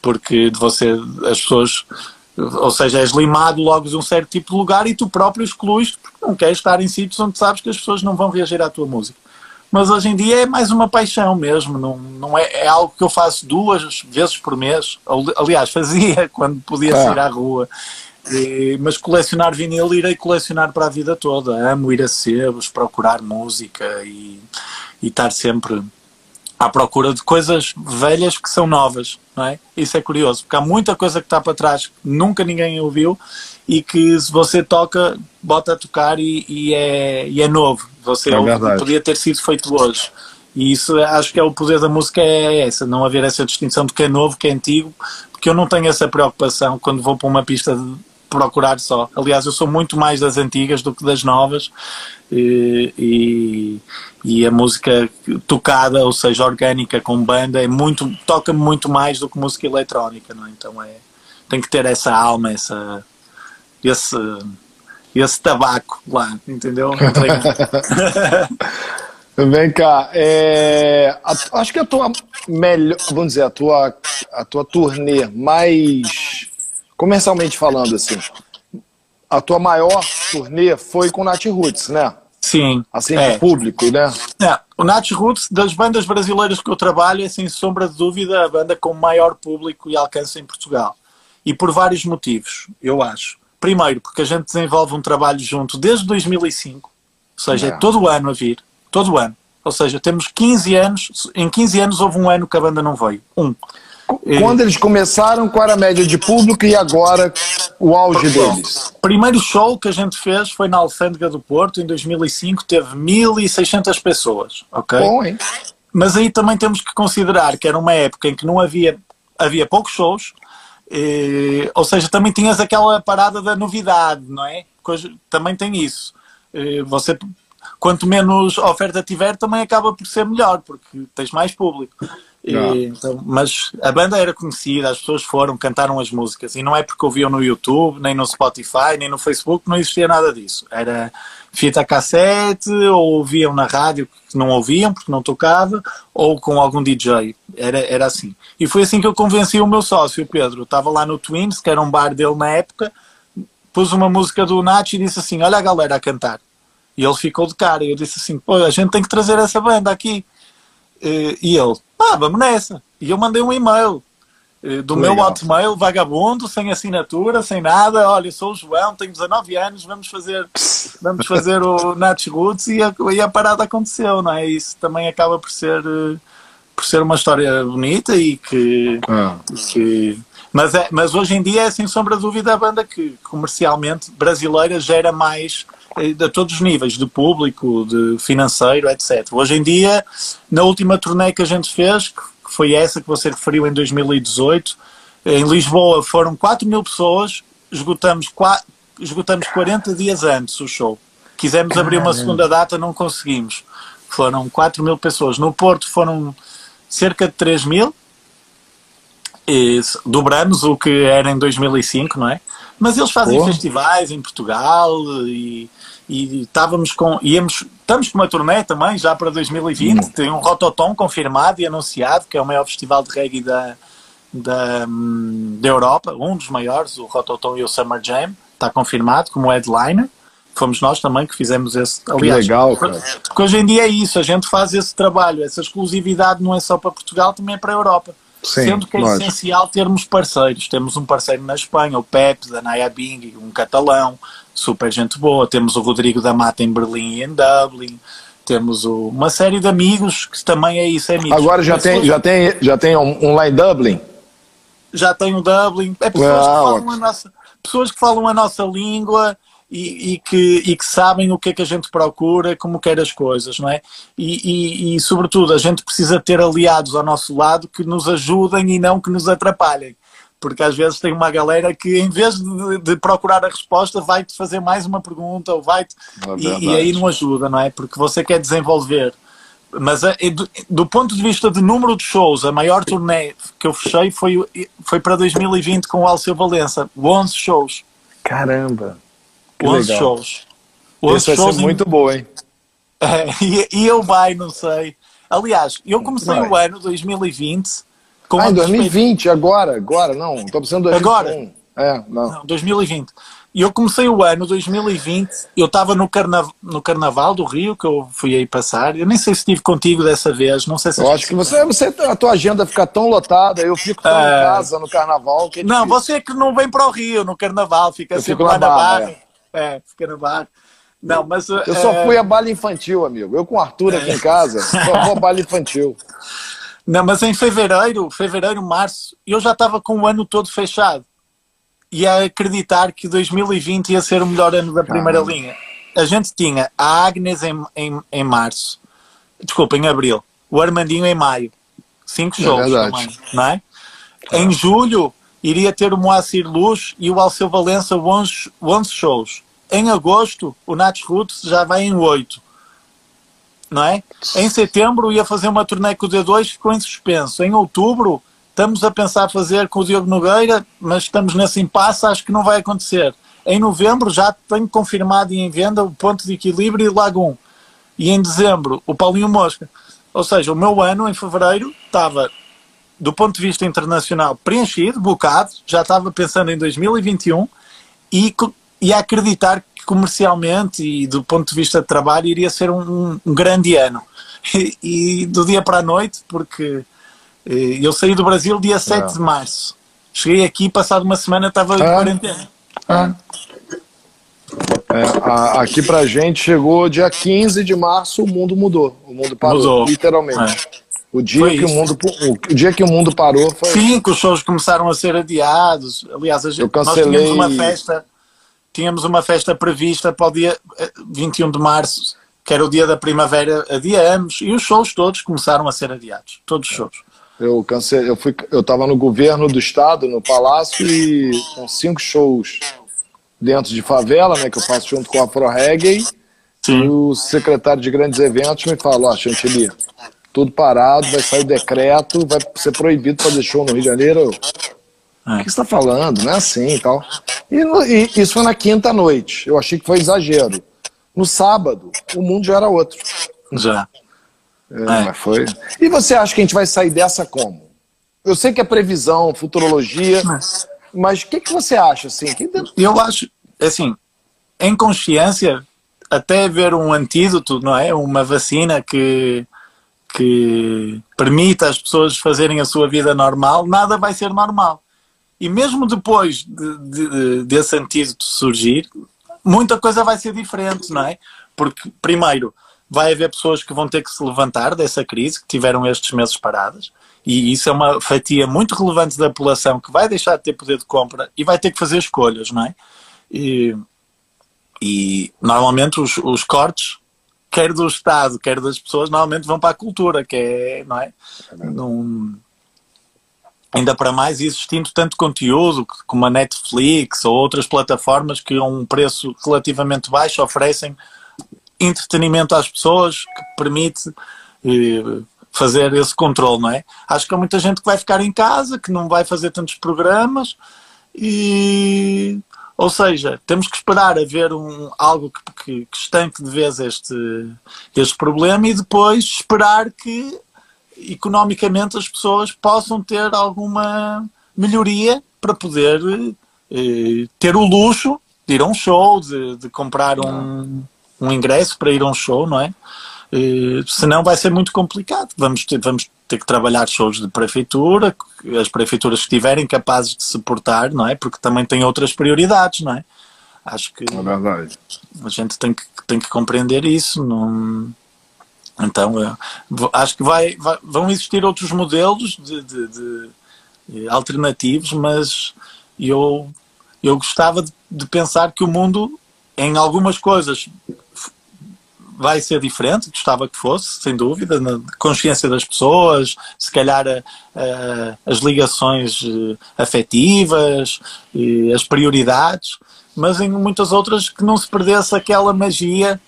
porque de você as pessoas ou seja, és limado logo de um certo tipo de lugar e tu próprio excluís porque não queres estar em sítios onde sabes que as pessoas não vão reagir à tua música. Mas hoje em dia é mais uma paixão mesmo, não, não é, é algo que eu faço duas vezes por mês. Aliás, fazia quando podia ah. sair à rua. E, mas colecionar vinil irei colecionar para a vida toda. Amo ir a sebos, procurar música e, e estar sempre à procura de coisas velhas que são novas, não é? Isso é curioso, porque há muita coisa que está para trás que nunca ninguém ouviu e que se você toca, bota a tocar e, e é, e é novo. Você é ouve, podia ter sido feito hoje. E isso acho que é o poder da música, é essa, não haver essa distinção de que é novo, que é antigo, porque eu não tenho essa preocupação quando vou para uma pista de procurar só. Aliás, eu sou muito mais das antigas do que das novas e, e, a música tocada, ou seja, orgânica com banda, é muito toca-me muito mais do que música eletrónica, não é? Então é tem que ter essa alma, essa esse esse tabaco lá, entendeu? Vem cá, é, a, acho que a tua melhor, vamos dizer, a tua, a tua turnê mais comercialmente falando, assim, a tua maior turnê foi com Nat Roots, né? Sim. Assim, é. público, né? É. O Nat Roots, das bandas brasileiras que eu trabalho, é sem sombra de dúvida a banda com maior público e alcance em Portugal. E por vários motivos, eu acho. Primeiro, porque a gente desenvolve um trabalho junto desde 2005, ou seja, é, é todo ano a vir, todo ano. Ou seja, temos 15 anos, em 15 anos houve um ano que a banda não veio. Um. Quando eles começaram, qual era a média de público e agora o auge deles? O primeiro show que a gente fez foi na Alfândega do Porto, em 2005, teve 1.600 pessoas, ok? Bom, hein? Mas aí também temos que considerar que era uma época em que não havia, havia poucos shows, e, ou seja, também tinhas aquela parada da novidade, não é? Coisa, também tem isso. E, você, quanto menos oferta tiver, também acaba por ser melhor, porque tens mais público. E, então, mas a banda era conhecida, as pessoas foram, cantaram as músicas e não é porque ouviam no YouTube, nem no Spotify, nem no Facebook, não existia nada disso. Era fita cassete, ou ouviam na rádio que não ouviam porque não tocava, ou com algum DJ. Era, era assim. E foi assim que eu convenci o meu sócio, o Pedro. estava lá no Twins, que era um bar dele na época, pus uma música do Nath e disse assim: Olha a galera a cantar. E ele ficou de cara. E eu disse assim: Pô, a gente tem que trazer essa banda aqui. E ele, ah, vamos nessa. E eu mandei um e-mail. eh, do Legal. meu hotmail, vagabundo, sem assinatura, sem nada. Olha, sou o João, tenho 19 anos, vamos fazer, vamos fazer o Nats Roots e a, e a parada aconteceu, não é? Isso também acaba por ser, eh, por ser uma história bonita e que. Ah. que mas, é, mas hoje em dia é sem sombra de dúvida a banda que comercialmente brasileira gera mais eh, a todos os níveis, de público, de financeiro, etc. Hoje em dia, na última turnê que a gente fez, que foi essa que você referiu em 2018. Em Lisboa foram 4 mil pessoas, esgotamos, 4, esgotamos 40 dias antes o show. Quisemos abrir uma segunda data, não conseguimos. Foram 4 mil pessoas. No Porto foram cerca de 3 mil. E dobramos o que era em 2005, não é? Mas eles fazem festivais em Portugal e e estávamos com, íamos, estamos com uma turnê também já para 2020, hum. tem um Rototom confirmado e anunciado, que é o maior festival de reggae da, da, da Europa, um dos maiores, o Rototom e o Summer Jam, está confirmado como headliner. Fomos nós também que fizemos esse. Aliás, que legal, cara. Porque hoje em dia é isso, a gente faz esse trabalho, essa exclusividade não é só para Portugal, também é para a Europa. Sim, Sendo que é lógico. essencial termos parceiros. Temos um parceiro na Espanha, o Pep, da Naya Bing, um catalão, super gente boa. Temos o Rodrigo da Mata em Berlim e em Dublin. Temos o, uma série de amigos que também é isso, é amigos. Agora já tem, já tem, já tem um, um lá em Dublin? Já tem um Dublin. É pessoas, que falam a nossa, pessoas que falam a nossa língua e, e, que, e que sabem o que é que a gente procura, como quer as coisas, não é? E, e, e, sobretudo, a gente precisa ter aliados ao nosso lado que nos ajudem e não que nos atrapalhem. Porque às vezes tem uma galera que, em vez de, de procurar a resposta, vai-te fazer mais uma pergunta ou vai-te. É e, e, aí não ajuda, não é? Porque você quer desenvolver. Mas a, do, do, ponto de vista de número de shows, a maior turnê que eu fechei foi, foi para 2020 com o Alceu Valença 11 shows. Caramba! 11 shows. 11 Esse shows vai ser muito bom, hein? É, e, e, eu vai, não sei. Aliás, eu comecei vai. o ano 2020 com Ah, em 2020, agora, agora, não. Estou pensando em 2021. Agora? É, não. não. 2020. E eu comecei o ano 2020, eu estava no, carna... no Carnaval do Rio, que eu fui aí passar. Eu nem sei se estive contigo dessa vez, não sei se... Eu acho que você, você, a tua agenda fica tão lotada, eu fico tão uh... em casa no Carnaval... Que é não, você que não vem para o Rio no Carnaval, fica eu sempre lá na barra. É. É, fica no bar. Não, mas. Eu é... só fui a baile infantil, amigo. Eu com o Arthur aqui é. em casa, só vou a baile infantil. Não, mas em fevereiro, fevereiro, março, eu já estava com o ano todo fechado. E a acreditar que 2020 ia ser o melhor ano da primeira Caramba. linha. A gente tinha a Agnes em, em, em março, desculpa, em abril, o Armandinho em maio, cinco é shows é também, não é? Em julho, iria ter o Moacir Luz e o Alceu Valença 11, 11 shows. Em agosto, o Nats Roots já vai em 8. Não é? Em setembro ia fazer uma turnê com o D2, ficou em suspenso. Em outubro, estamos a pensar fazer com o Diogo Nogueira, mas estamos nesse impasse, acho que não vai acontecer. Em novembro já tenho confirmado e em venda o Ponto de Equilíbrio e Lagum. E em dezembro, o Paulinho Mosca. Ou seja, o meu ano, em fevereiro, estava do ponto de vista internacional, preenchido, bocado, já estava pensando em 2021 e, e a acreditar que comercialmente e do ponto de vista de trabalho iria ser um, um grande ano. E, e, do dia para a noite, porque eh, eu saí do Brasil dia 7 é. de março. Cheguei aqui, passado uma semana, estava em ah. quarentena. Ah. É, a, aqui pra gente chegou dia 15 de março, o mundo mudou. O mundo parou, mudou. literalmente. É. O dia, que o, mundo, o dia que o mundo parou foi. Sim, que os shows começaram a ser adiados. Aliás, a gente, Eu cancelei... nós tínhamos uma festa, tínhamos uma festa prevista para o dia 21 eh, de março, que era o dia da primavera, adiamos, e os shows todos começaram a ser adiados. Todos os shows. Eu cancelei, eu fui, eu estava no governo do estado, no palácio, e com cinco shows dentro de favela, né, que eu faço junto com a Afro Reggae. Sim. E o secretário de grandes eventos me falou, ó, Chantilly, tudo parado, vai sair o decreto, vai ser proibido fazer show no Rio de Janeiro. O que você está falando? Não é assim e tal. E, e, isso foi na quinta noite. Eu achei que foi exagero. No sábado, o mundo já era outro. Já. É, é. Mas foi. E você acha que a gente vai sair dessa como? Eu sei que é previsão, futurologia, mas, mas o que, que você acha? Assim? Eu acho, assim, em consciência, até haver um antídoto, não é? Uma vacina que que permita às pessoas fazerem a sua vida normal, nada vai ser normal. E mesmo depois de, de, desse antídoto surgir, muita coisa vai ser diferente, não é? Porque, primeiro, vai haver pessoas que vão ter que se levantar dessa crise, que tiveram estes meses paradas, e isso é uma fatia muito relevante da população que vai deixar de ter poder de compra e vai ter que fazer escolhas, não é? E, e normalmente os, os cortes, quer do Estado, quer das pessoas, normalmente vão para a cultura, que é, não é? Num, ainda para mais existindo tanto conteúdo como a Netflix ou outras plataformas que a um preço relativamente baixo oferecem entretenimento às pessoas que permite eh, fazer esse controle, não é? Acho que há muita gente que vai ficar em casa, que não vai fazer tantos programas e ou seja, temos que esperar a ver um, algo que, que, que estanque de vez este, este problema e depois esperar que economicamente as pessoas possam ter alguma melhoria para poder eh, ter o luxo de ir a um show, de, de comprar um, um ingresso para ir a um show, não é? Uh, senão vai ser muito complicado. Vamos ter, vamos ter que trabalhar shows de prefeitura, as prefeituras que estiverem capazes de suportar, não é? Porque também têm outras prioridades, não é? Acho que é a gente tem que, tem que compreender isso. Não... Então, eu, acho que vai, vai, vão existir outros modelos de, de, de, de alternativos, mas eu, eu gostava de, de pensar que o mundo, em algumas coisas, vai ser diferente, gostava que fosse, sem dúvida, na consciência das pessoas, se calhar a, a, as ligações eh, afetivas, as prioridades, mas em muitas outras que não se perdesse aquela magia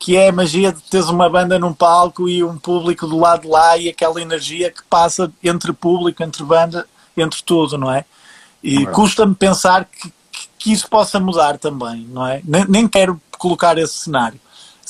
que é a magia de teres uma banda num palco e um público do lado de lá e aquela energia que passa entre público, entre banda, entre tudo, não é? E é. custa-me pensar que, que, isso possa mudar também, não é? Nem, nem quero colocar esse cenário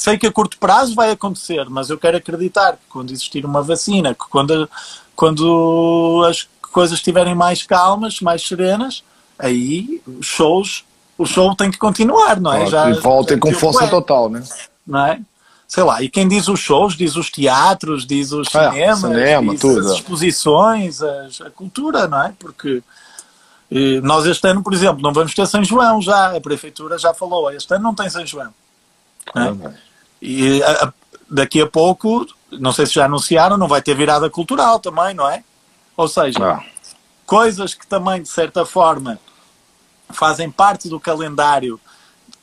sei que a curto prazo vai acontecer, mas eu quero acreditar que quando existir uma vacina, que quando, quando as coisas estiverem mais calmas, mais serenas, aí os shows, o show tem que continuar, não é? Já, e voltem com força é, total, né? Não é? Sei lá, e quem diz os shows, diz os teatros, diz os é, cinemas, cinema, diz tudo. as exposições, as, a cultura, não é? Porque e nós este ano, por exemplo, não vamos ter São João já, a Prefeitura já falou, este ano não tem São João. É? E a, daqui a pouco, não sei se já anunciaram, não vai ter virada cultural também, não é? Ou seja, ah. coisas que também, de certa forma, fazem parte do calendário,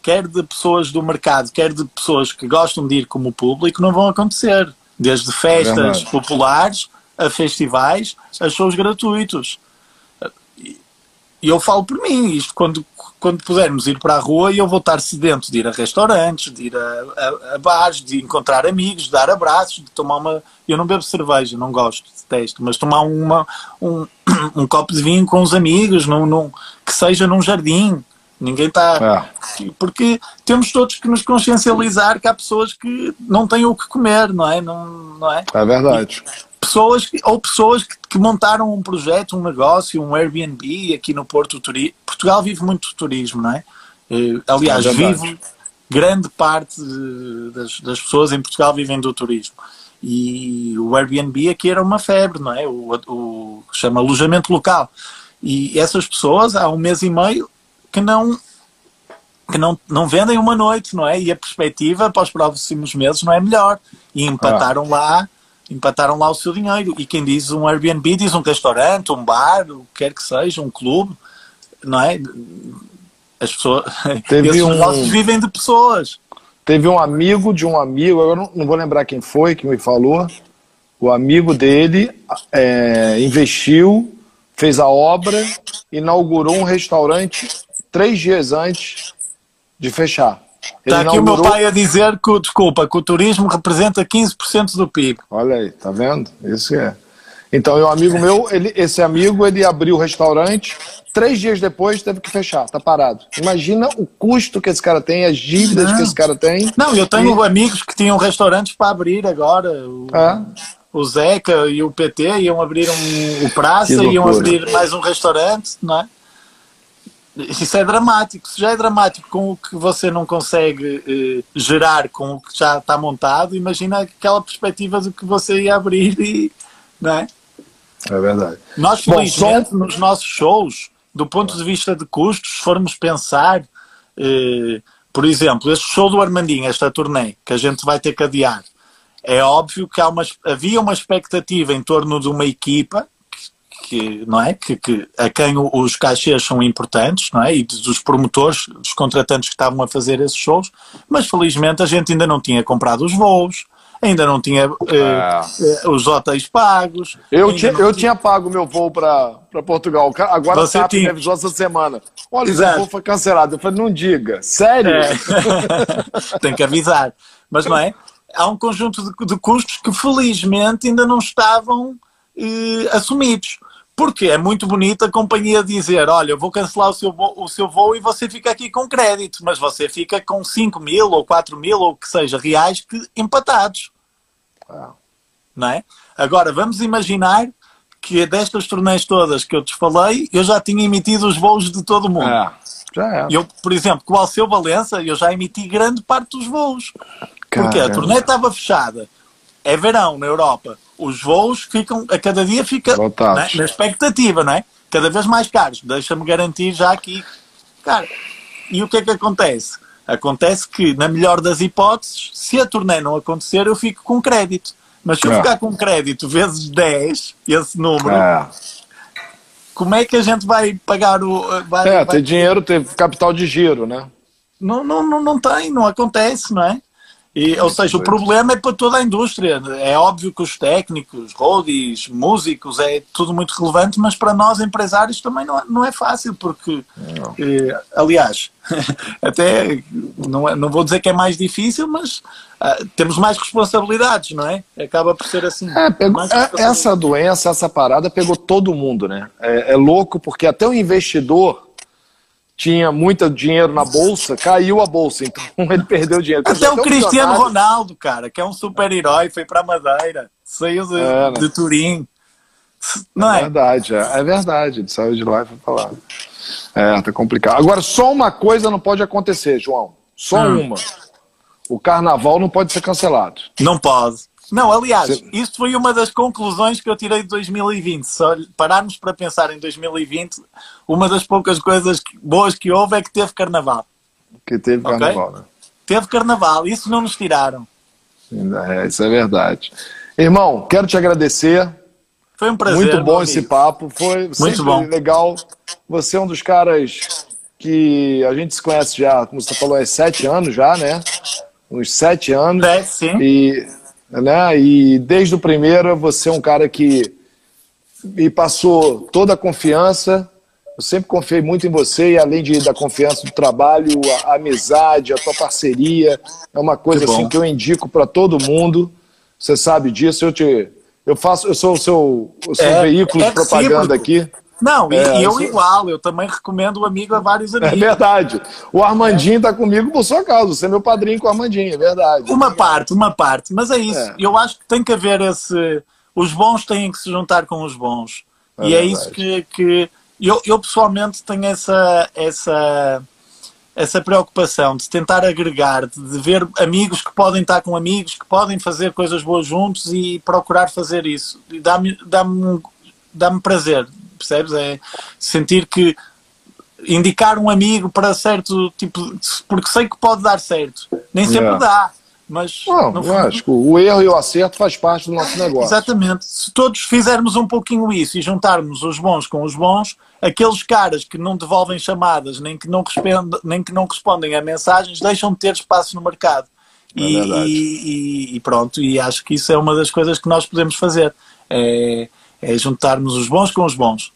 quer de pessoas do mercado, quer de pessoas que gostam de ir como público, não vão acontecer. Desde festas é populares a festivais, a shows gratuitos. E eu falo por mim, isto quando, quando pudermos ir para a rua, eu vou estar sedento de ir a restaurantes, de ir a, a, a bares, de encontrar amigos, de dar abraços, de tomar uma. Eu não bebo cerveja, não gosto, detesto, mas tomar uma, um, um copo de vinho com os amigos, num, num, que seja num jardim. Ninguém está. É. Porque temos todos que nos consciencializar que há pessoas que não têm o que comer, não é? Não, não é? é verdade. E, pessoas ou pessoas que, que, montaram um projeto, um negócio, um Airbnb aqui no Porto Turismo. Portugal vive muito turismo, não é? Eh, aliás, é vive grande parte das, das, pessoas em Portugal vivem do turismo. E o Airbnb aqui era uma febre, não é? O, o chama alojamento local. E essas pessoas há um mês e meio que não que não, não vendem uma noite, não é? E a perspectiva para os próximos meses não é melhor. E empataram ah. lá empataram lá o seu dinheiro. E quem diz um Airbnb diz um restaurante, um bar, o que quer que seja, um clube, não é? As pessoas. Teve esses um... negócios vivem de pessoas. Teve um amigo de um amigo, eu não, não vou lembrar quem foi que me falou. O amigo dele é, investiu, fez a obra, inaugurou um restaurante três dias antes de fechar. Está aqui inaugurou... o meu pai a dizer que, desculpa, que o turismo representa 15% do PIB. Olha aí, tá vendo? Isso é. Então, o amigo meu, ele, esse amigo, ele abriu o restaurante, três dias depois teve que fechar, tá parado. Imagina o custo que esse cara tem, as dívidas Não. que esse cara tem. Não, eu tenho e... amigos que tinham restaurantes para abrir agora. O, é. o Zeca e o PT iam abrir um, o Praça, iam abrir mais um restaurante, não é? Isso é dramático. Se já é dramático com o que você não consegue eh, gerar com o que já está montado, imagina aquela perspectiva do que você ia abrir e. Não é? É verdade. Nós, felizmente, Bom, nos nossos shows, do ponto de vista de custos, se formos pensar, eh, por exemplo, este show do Armandinho, esta turnê, que a gente vai ter que adiar, é óbvio que uma, havia uma expectativa em torno de uma equipa que, não é? Que, que, a quem os cachês são importantes, não é? E dos promotores, dos contratantes que estavam a fazer esses shows, mas felizmente a gente ainda não tinha comprado os voos, ainda não tinha uh, uh, os hotéis pagos. Eu, tinha, eu tinha pago meu voo para Portugal. Agora Você a tinha... me avisou essa semana. Olha, Exato. o voo foi cancelado. Eu falei, não diga. Sério? É. Tem que avisar. Mas não é? Há um conjunto de, de custos que felizmente ainda não estavam uh, assumidos. Porque é muito bonito a companhia dizer: olha, eu vou cancelar o seu, voo, o seu voo e você fica aqui com crédito, mas você fica com 5 mil ou 4 mil ou que seja reais que, empatados. Não é? Agora, vamos imaginar que destas turnês todas que eu te falei, eu já tinha emitido os voos de todo mundo. É, já é. Eu, por exemplo, com o Alceu Valença, eu já emiti grande parte dos voos. Caramba. Porque a turnê estava fechada. É verão na Europa os voos ficam, a cada dia fica né, na expectativa, não é? Cada vez mais caros. Deixa-me garantir já aqui. Cara, e o que é que acontece? Acontece que, na melhor das hipóteses, se a turnê não acontecer, eu fico com crédito. Mas se eu é. ficar com crédito vezes 10, esse número, é. como é que a gente vai pagar o. Vai, é, vai... ter dinheiro, ter capital de giro, né? Não, não, não, não tem, não acontece, não é? E, ou seja, o problema é para toda a indústria. É óbvio que os técnicos, roadies, músicos, é tudo muito relevante, mas para nós empresários também não, não é fácil, porque, eh, aliás, até não, é, não vou dizer que é mais difícil, mas ah, temos mais responsabilidades, não é? Acaba por ser assim. É, pegou, é, essa doença, essa parada pegou todo mundo, né? É, é louco porque até o investidor tinha muito dinheiro na bolsa, caiu a bolsa, então ele perdeu dinheiro. Até o Cristiano Ronaldo, cara, que é um super-herói, foi para Madeira, saiu de, é, né? de Turim. Não é, é? verdade, é, é, verdade, ele saiu de lá e foi pra lá. É, tá complicado. Agora, só uma coisa não pode acontecer, João. Só hum. uma. O carnaval não pode ser cancelado. Não pode. Não, aliás, Sim. isso foi uma das conclusões que eu tirei de 2020. Se pararmos para pensar em 2020, uma das poucas coisas boas que houve é que teve carnaval. Que teve okay? carnaval, né? Teve carnaval, isso não nos tiraram. É, isso é verdade. Irmão, quero te agradecer. Foi um prazer. Muito bom esse papo, foi muito bom. legal. Você é um dos caras que a gente se conhece já, como você falou, há sete anos já, né? Uns sete anos. É, sim. E né? E desde o primeiro você é um cara que me passou toda a confiança. Eu sempre confiei muito em você e além de, da confiança do trabalho, a, a amizade, a tua parceria é uma coisa que assim que eu indico para todo mundo. Você sabe disso. Eu te, eu faço, eu sou o seu, o seu é, veículo é de propaganda aqui. Não, é, e, eu igual, eu também recomendo o amigo a vários é amigos. É verdade. O Armandinho está comigo por sua causa, você é meu padrinho com o Armandinho, é verdade. Uma parte, uma parte, mas é isso. É. Eu acho que tem que haver esse. Os bons têm que se juntar com os bons. É e verdade. é isso que. que... Eu, eu pessoalmente tenho essa, essa, essa preocupação de tentar agregar, de ver amigos que podem estar com amigos, que podem fazer coisas boas juntos e procurar fazer isso. Dá-me dá dá prazer percebes? É sentir que indicar um amigo para certo tipo, porque sei que pode dar certo. Nem sempre dá. Mas não, fundo... acho que o erro e o acerto faz parte do nosso negócio. Exatamente. Se todos fizermos um pouquinho isso e juntarmos os bons com os bons, aqueles caras que não devolvem chamadas, nem que não respondem, nem que não respondem a mensagens, deixam de ter espaço no mercado. É e, e, e, pronto, e acho que isso é uma das coisas que nós podemos fazer. É, é juntarmos os bons com os bons.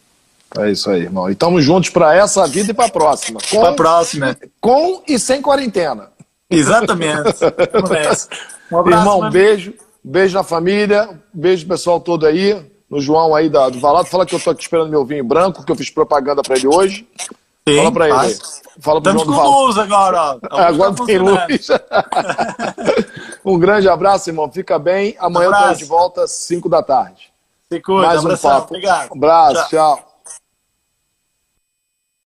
É isso aí, irmão. E estamos juntos para essa vida e para a próxima. Para a próxima. Com e sem quarentena. Exatamente. um abraço, irmão, mano. beijo. Beijo na família. Beijo pessoal todo aí. No João aí da, do Valado. Fala que eu tô aqui esperando meu vinho branco, que eu fiz propaganda para ele hoje. Sim, Fala para ele. Fala pro Estamos João com luz agora. Agora tá tem luz. um grande abraço, irmão. Fica bem. Amanhã um eu tô de volta às 5 da tarde. Se cuida, Mais um abração. papo. Obrigado. Um abraço, tchau. tchau.